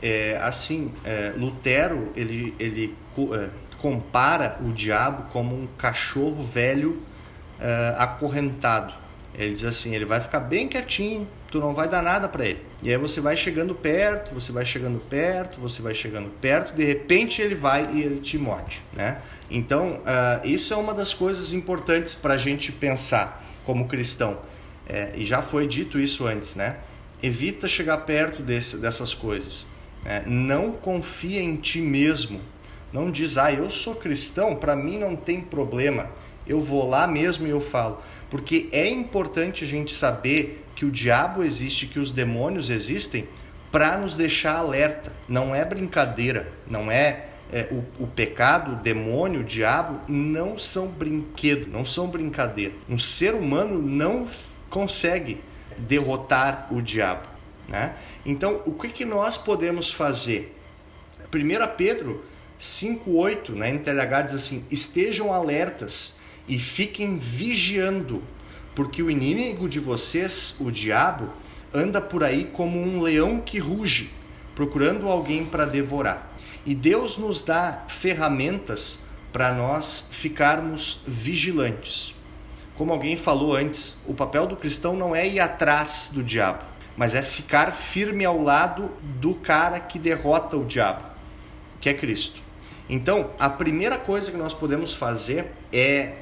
É, assim, é, Lutero ele, ele é, compara o diabo como um cachorro velho é, acorrentado. Ele diz assim, ele vai ficar bem quietinho, tu não vai dar nada para ele. E aí você vai chegando perto, você vai chegando perto, você vai chegando perto, de repente ele vai e ele te morde, né? Então, uh, isso é uma das coisas importantes para a gente pensar como cristão. É, e já foi dito isso antes, né? Evita chegar perto desse, dessas coisas. É, não confia em ti mesmo. Não diz, ah, eu sou cristão, para mim não tem problema. Eu vou lá mesmo e eu falo. Porque é importante a gente saber que o diabo existe, que os demônios existem, para nos deixar alerta. Não é brincadeira, não é, é o, o, pecado, o demônio, o diabo não são brinquedo, não são brincadeira. Um ser humano não consegue derrotar o diabo. Né? Então, o que, que nós podemos fazer? 1 Pedro 5,8 na NTLH diz assim: estejam alertas e fiquem vigiando, porque o inimigo de vocês, o diabo, anda por aí como um leão que ruge, procurando alguém para devorar. E Deus nos dá ferramentas para nós ficarmos vigilantes. Como alguém falou antes, o papel do cristão não é ir atrás do diabo, mas é ficar firme ao lado do cara que derrota o diabo, que é Cristo. Então, a primeira coisa que nós podemos fazer é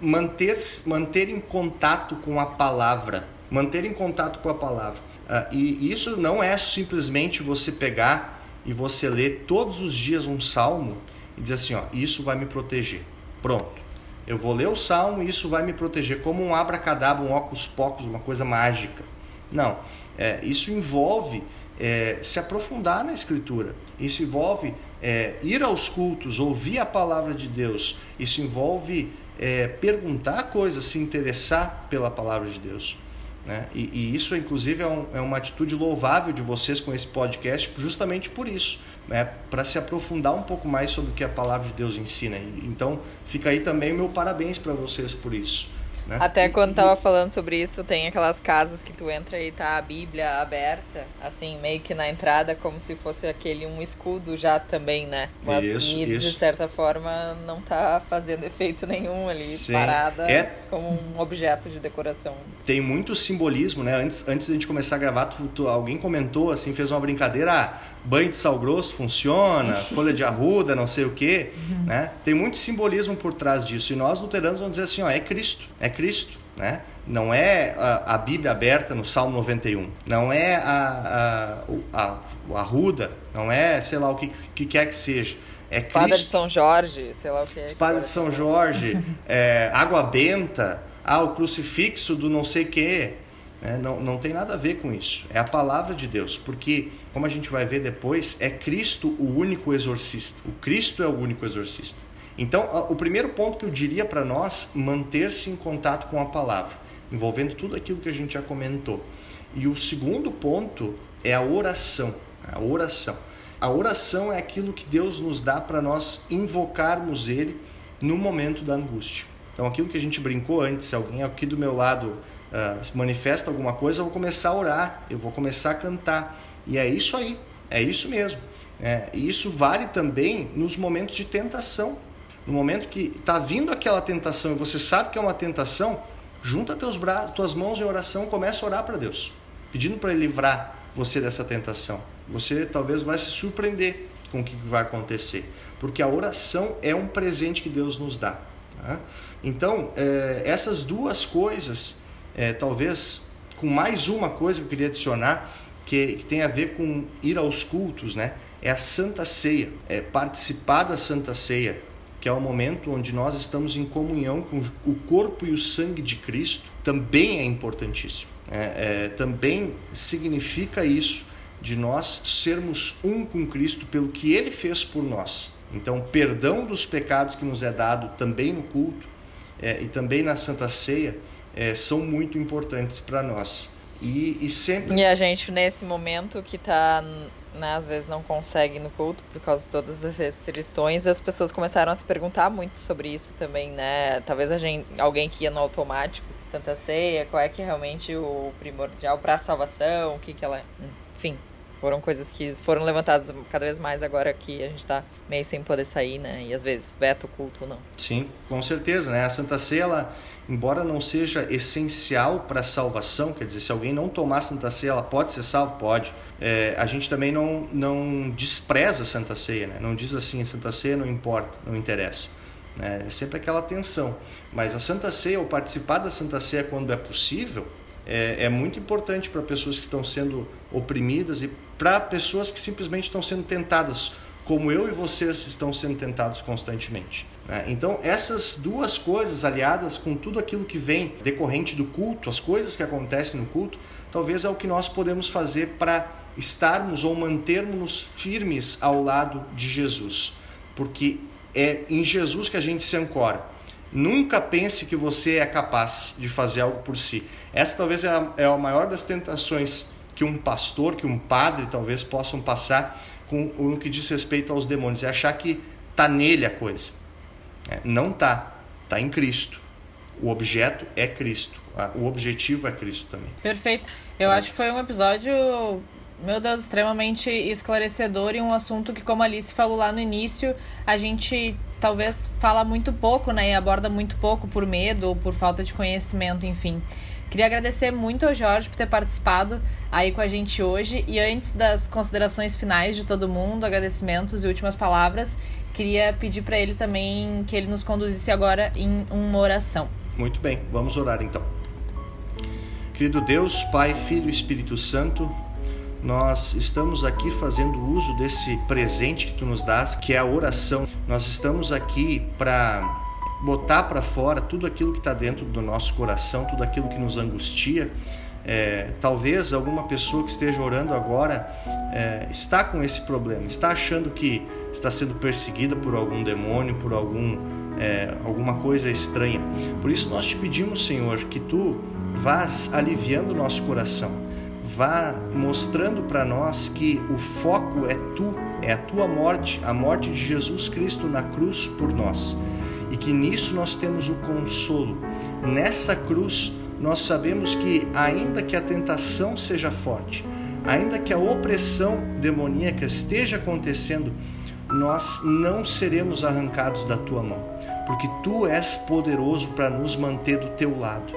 manter, manter em contato com a palavra. Manter em contato com a palavra. Uh, e isso não é simplesmente você pegar e você ler todos os dias um salmo e dizer assim: ó, isso vai me proteger. Pronto. Eu vou ler o salmo e isso vai me proteger, como um abracadabra, um óculos pocos, uma coisa mágica. Não. É, isso envolve é, se aprofundar na Escritura. Isso envolve é, ir aos cultos, ouvir a palavra de Deus. Isso envolve é, perguntar coisas, se interessar pela palavra de Deus. Né? E, e, isso, inclusive, é, um, é, uma atitude louvável de vocês com esse podcast, justamente por isso, né? para se aprofundar um pouco mais sobre o que a palavra de Deus ensina. Então, fica aí também o meu parabéns para vocês por isso. Né? Até quando tava falando sobre isso, tem aquelas casas que tu entra e tá a Bíblia aberta, assim, meio que na entrada, como se fosse aquele um escudo já também, né? Mas isso, e isso. de certa forma não tá fazendo efeito nenhum ali, Sim. parada É- como um objeto de decoração. Tem muito simbolismo, né? Antes, antes de a gente começar a gravar, tu, tu- alguém comentou, assim, fez uma brincadeira, ah, banho de sal grosso funciona, folha de arruda, não sei o quê, né? Tem muito simbolismo por trás disso. E nós luteranos vamos dizer assim, ó, é Cristo, é Cristo, né? Não é a, a Bíblia aberta no Salmo 91, não é a, a, o- a, a arruda, não é, sei lá, o que, que quer que seja. É Espada Cristo. de São Jorge, sei lá o que é. Espada de São Jorge, é, água benta, ah, o crucifixo do não sei quê. Né? não, não tem nada a ver com isso. É a palavra de Deus. Porque, como a gente vai ver depois, é Cristo o único exorcista. O Cristo é o único exorcista. Então, o primeiro ponto que eu diria para nós, manter-se em contato com a palavra, envolvendo tudo aquilo que a gente já comentou. E o segundo ponto é a oração. A oração. A oração é aquilo que Deus nos dá para nós invocarmos Ele no momento da angústia. Então, aquilo que a gente brincou antes, se alguém aqui do meu lado ah, manifesta alguma coisa, eu vou começar a orar, eu vou começar a cantar. E é isso aí, é isso mesmo. É, e isso vale também nos momentos de tentação. No momento que está vindo aquela tentação e você sabe que é uma tentação, junta teus braços, tuas mãos em oração, começa a orar para Deus, pedindo para Ele livrar você dessa tentação. Você talvez vai se surpreender com o que vai acontecer, porque a oração é um presente que Deus nos dá. né? Então, eh, essas duas coisas, eh, talvez com mais uma coisa que eu queria adicionar, que, que tem a ver com ir aos cultos, né? É a Santa Ceia, é participar da Santa Ceia, que é o momento onde nós estamos em comunhão com o corpo e o sangue de Cristo, também é importantíssimo. É, é, também significa isso, de nós sermos um com Cristo pelo que Ele fez por nós. Então, perdão dos pecados que nos é dado também no culto é, e também na Santa Ceia é, são muito importantes para nós. E, e sempre E a gente, nesse momento que tá, né, às vezes não consegue no culto por causa de todas as restrições, as pessoas começaram a se perguntar muito sobre isso também, né? Talvez a gente, alguém que ia no automático, Santa Ceia, qual é que é realmente o primordial para a salvação, o que que ela... Enfim, foram coisas que foram levantadas cada vez mais agora que a gente tá meio sem poder sair, né? E às vezes veta o culto ou não. Sim, com certeza, né? A Santa Ceia, ela, embora não seja essencial para a salvação, quer dizer, se alguém não tomar Santa Ceia, ela pode ser salvo? Pode. É, a gente também não, não despreza a Santa Ceia, né? Não diz assim, a Santa Ceia não importa, não interessa. Né? É sempre aquela tensão. Mas a Santa Ceia, ou participar da Santa Ceia quando é possível, é, é muito importante para pessoas que estão sendo oprimidas e para pessoas que simplesmente estão sendo tentadas, como eu e vocês estão sendo tentados constantemente. né? Então, essas duas coisas, aliadas com tudo aquilo que vem decorrente do culto, as coisas que acontecem no culto, talvez é o que nós podemos fazer para estarmos ou mantermos firmes ao lado de Jesus, porque é em Jesus que a gente se ancora. Nunca pense que você é capaz de fazer algo por si. Essa talvez é a, é a maior das tentações que um pastor, que um padre talvez possam passar com o que diz respeito aos demônios, é achar que tá nele a coisa. É, não tá, tá em Cristo. O objeto é Cristo, o objetivo é Cristo também. Perfeito. Eu acho que foi um episódio, meu Deus, extremamente esclarecedor e um assunto que, como a Alice falou lá no início, a gente talvez fala muito pouco, né? E aborda muito pouco por medo ou por falta de conhecimento, enfim. Queria agradecer muito ao Jorge por ter participado aí com a gente hoje. E antes das considerações finais de todo mundo, agradecimentos e últimas palavras, queria pedir para ele também que ele nos conduzisse agora em uma oração. Muito bem, vamos orar então. Querido Deus, Pai, Filho e Espírito Santo, nós estamos aqui fazendo uso desse presente que tu nos dás, que é a oração. Nós estamos aqui para botar para fora tudo aquilo que está dentro do nosso coração, tudo aquilo que nos angustia. É, talvez alguma pessoa que esteja orando agora é, está com esse problema, está achando que está sendo perseguida por algum demônio, por algum é, alguma coisa estranha. Por isso nós te pedimos, Senhor, que tu vás aliviando o nosso coração, vá mostrando para nós que o foco é tu, é a tua morte, a morte de Jesus Cristo na cruz por nós. E que nisso nós temos o consolo. Nessa cruz nós sabemos que ainda que a tentação seja forte, ainda que a opressão demoníaca esteja acontecendo, nós não seremos arrancados da tua mão, porque tu és poderoso para nos manter do teu lado.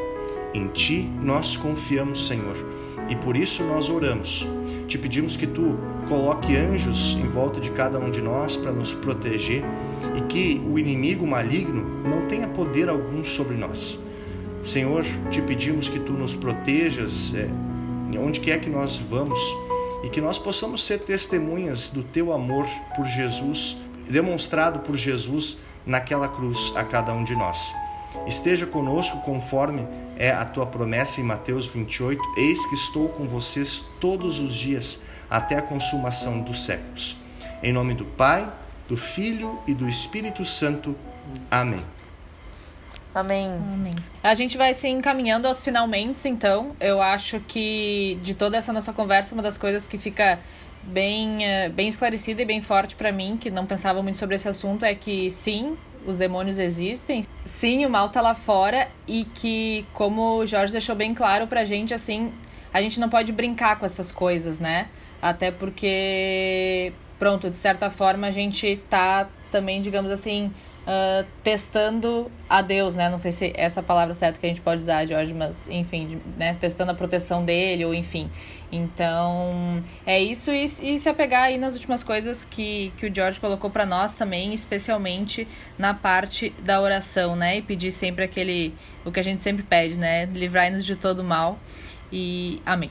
Em ti nós confiamos, Senhor, e por isso nós oramos. Te pedimos que tu coloque anjos em volta de cada um de nós para nos proteger e que o inimigo maligno não tenha poder algum sobre nós. Senhor, te pedimos que tu nos protejas é, onde quer que nós vamos e que nós possamos ser testemunhas do teu amor por Jesus, demonstrado por Jesus naquela cruz a cada um de nós. Esteja conosco conforme é a tua promessa em Mateus 28: Eis que estou com vocês todos os dias até a consumação dos séculos. Em nome do Pai, do Filho e do Espírito Santo. Amém. Amém. Amém. A gente vai se encaminhando aos finalmente, então. Eu acho que de toda essa nossa conversa, uma das coisas que fica bem, eh, bem esclarecida e bem forte para mim, que não pensava muito sobre esse assunto, é que sim, os demônios existem, sim, o mal tá lá fora e que, como o Jorge deixou bem claro pra gente, assim, a gente não pode brincar com essas coisas, né? Até porque, pronto, de certa forma a gente tá também, digamos assim, uh, testando a Deus, né? Não sei se é essa palavra certa que a gente pode usar, Jorge, mas enfim, né? Testando a proteção dele, ou enfim. Então, é isso e, e se apegar aí nas últimas coisas que, que o George colocou para nós também, especialmente na parte da oração, né? E pedir sempre aquele, o que a gente sempre pede, né? Livrai-nos de todo mal. E amém.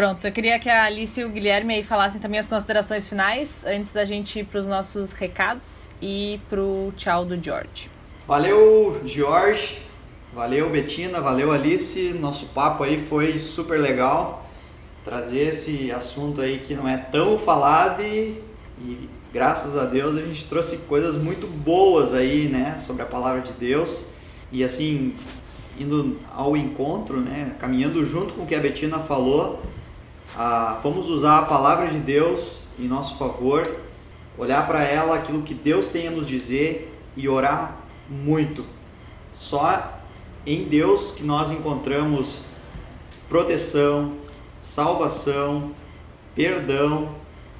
Pronto, eu queria que a Alice e o Guilherme aí falassem também as considerações finais, antes da gente ir para os nossos recados e para o tchau do George. Valeu, George. Valeu, Betina. Valeu, Alice. Nosso papo aí foi super legal. Trazer esse assunto aí que não é tão falado e, e graças a Deus a gente trouxe coisas muito boas aí, né, sobre a palavra de Deus. E assim, indo ao encontro, né, caminhando junto com o que a Betina falou, ah, vamos usar a palavra de Deus em nosso favor, olhar para ela aquilo que Deus tem a nos dizer e orar muito. Só em Deus que nós encontramos proteção, salvação, perdão,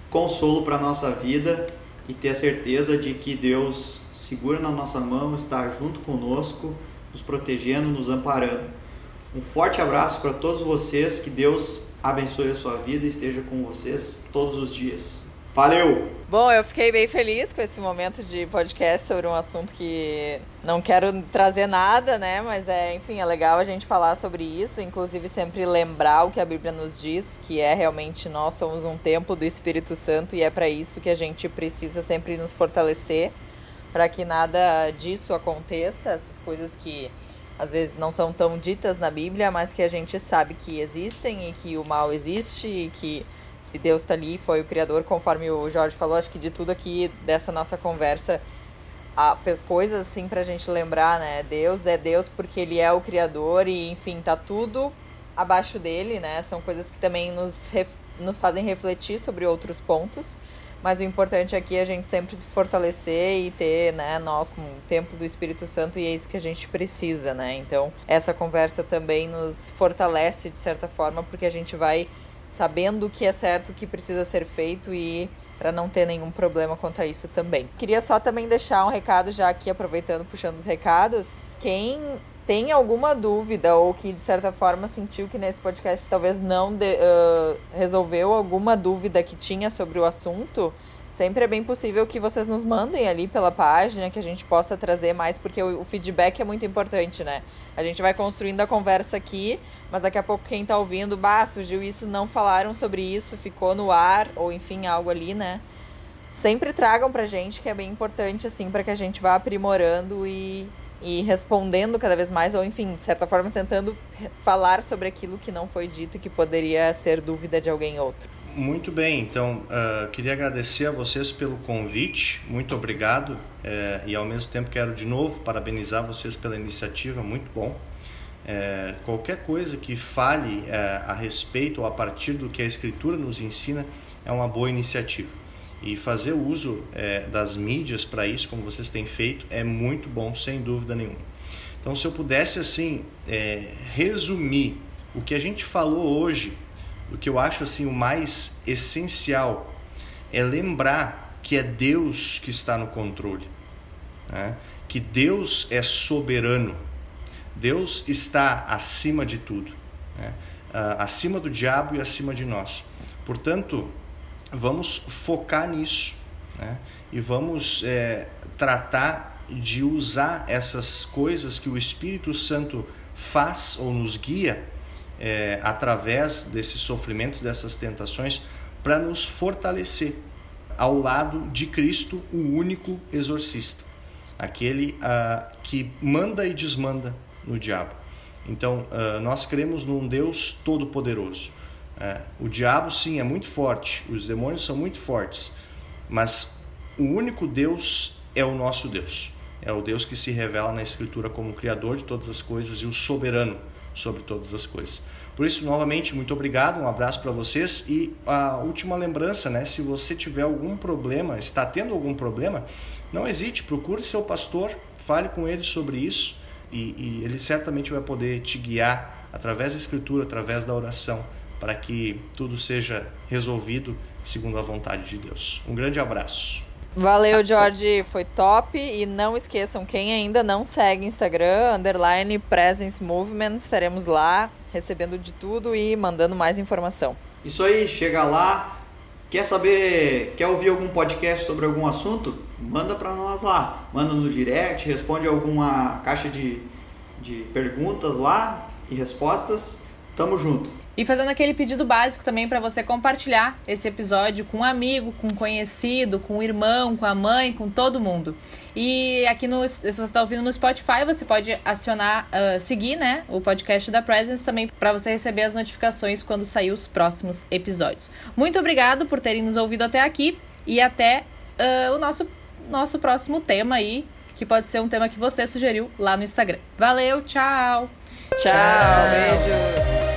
consolo para a nossa vida e ter a certeza de que Deus segura na nossa mão, está junto conosco, nos protegendo, nos amparando. Um forte abraço para todos vocês, que Deus abençoe a sua vida e esteja com vocês todos os dias. Valeu! Bom, eu fiquei bem feliz com esse momento de podcast sobre um assunto que não quero trazer nada, né? Mas é, enfim, é legal a gente falar sobre isso, inclusive sempre lembrar o que a Bíblia nos diz, que é realmente nós somos um templo do Espírito Santo e é para isso que a gente precisa sempre nos fortalecer para que nada disso aconteça, essas coisas que às vezes não são tão ditas na Bíblia, mas que a gente sabe que existem e que o mal existe e que se Deus está ali, foi o Criador, conforme o Jorge falou, acho que de tudo aqui dessa nossa conversa, há coisas assim para a gente lembrar, né? Deus é Deus porque Ele é o Criador e, enfim, tá tudo abaixo dele, né? São coisas que também nos, nos fazem refletir sobre outros pontos. Mas o importante aqui é a gente sempre se fortalecer e ter, né, nós como um templo do Espírito Santo e é isso que a gente precisa, né? Então, essa conversa também nos fortalece de certa forma, porque a gente vai sabendo o que é certo, o que precisa ser feito e para não ter nenhum problema quanto a isso também. Queria só também deixar um recado já aqui aproveitando puxando os recados, quem tem alguma dúvida ou que de certa forma sentiu que nesse podcast talvez não de, uh, resolveu alguma dúvida que tinha sobre o assunto, sempre é bem possível que vocês nos mandem ali pela página, que a gente possa trazer mais, porque o, o, feedback é muito importante, né? A gente vai construindo a conversa aqui, mas daqui a pouco quem tá ouvindo, bah, surgiu isso, não falaram sobre isso, ficou no ar, ou enfim, algo ali, né? Sempre tragam pra gente, que é bem importante, assim, para que a gente vá aprimorando e, e respondendo cada vez mais, ou enfim, de certa forma, tentando falar sobre aquilo que não foi dito e que poderia ser dúvida de alguém outro. Muito bem, então uh, queria agradecer a vocês pelo convite, muito obrigado uh, e ao mesmo tempo quero de novo parabenizar vocês pela iniciativa, muito bom. Uh, qualquer coisa que fale eh, a respeito ou a partir do que a Escritura nos ensina é uma boa iniciativa. E fazer uso das mídias para isso, como vocês têm feito, é muito bom, sem dúvida nenhuma. Então, se eu pudesse assim resumir o que a gente falou hoje o que eu acho assim o mais essencial é lembrar que é Deus que está no controle, né? que Deus é soberano, Deus está acima de tudo, né? uh, acima do diabo e acima de nós. Portanto, vamos focar nisso né? e vamos é, tratar de usar essas coisas que o Espírito Santo faz ou nos guia é, através desses sofrimentos, dessas tentações, para nos fortalecer ao lado de Cristo, o único exorcista, aquele uh, que manda e desmanda no diabo. Então, uh, nós cremos num Deus todo-poderoso. Uh, o diabo, sim, é muito forte, os demônios são muito fortes, mas o único Deus é o nosso Deus. É o Deus que se revela na Escritura como o Criador de todas as coisas e o soberano sobre todas as coisas. Por isso, novamente, muito obrigado, um abraço para vocês e a última lembrança, né? Se você tiver algum problema, está tendo algum problema, não hesite, procure seu pastor, fale com ele sobre isso e, e ele certamente vai poder te guiar através da escritura, através da oração, para que tudo seja resolvido segundo a vontade de Deus. Um grande abraço. Valeu, Jorge, foi top. E não esqueçam, quem ainda não segue Instagram, underline Presence Movement, estaremos lá recebendo de tudo e mandando mais informação. Isso aí, chega lá. Quer saber, quer ouvir algum podcast sobre algum assunto? Manda para nós lá. Manda no direct, responde alguma caixa de, de perguntas lá e respostas. Tamo junto. E fazendo aquele pedido básico também para você compartilhar esse episódio com um amigo, com um conhecido, com o um irmão, com a mãe, com todo mundo. E aqui no, se você está ouvindo no Spotify, você pode acionar, uh, seguir, né, o podcast da Presence também para você receber as notificações quando sair os próximos episódios. Muito obrigado por terem nos ouvido até aqui e até uh, o nosso nosso próximo tema aí, que pode ser um tema que você sugeriu lá no Instagram. Valeu, tchau. Tchau, tchau. beijo.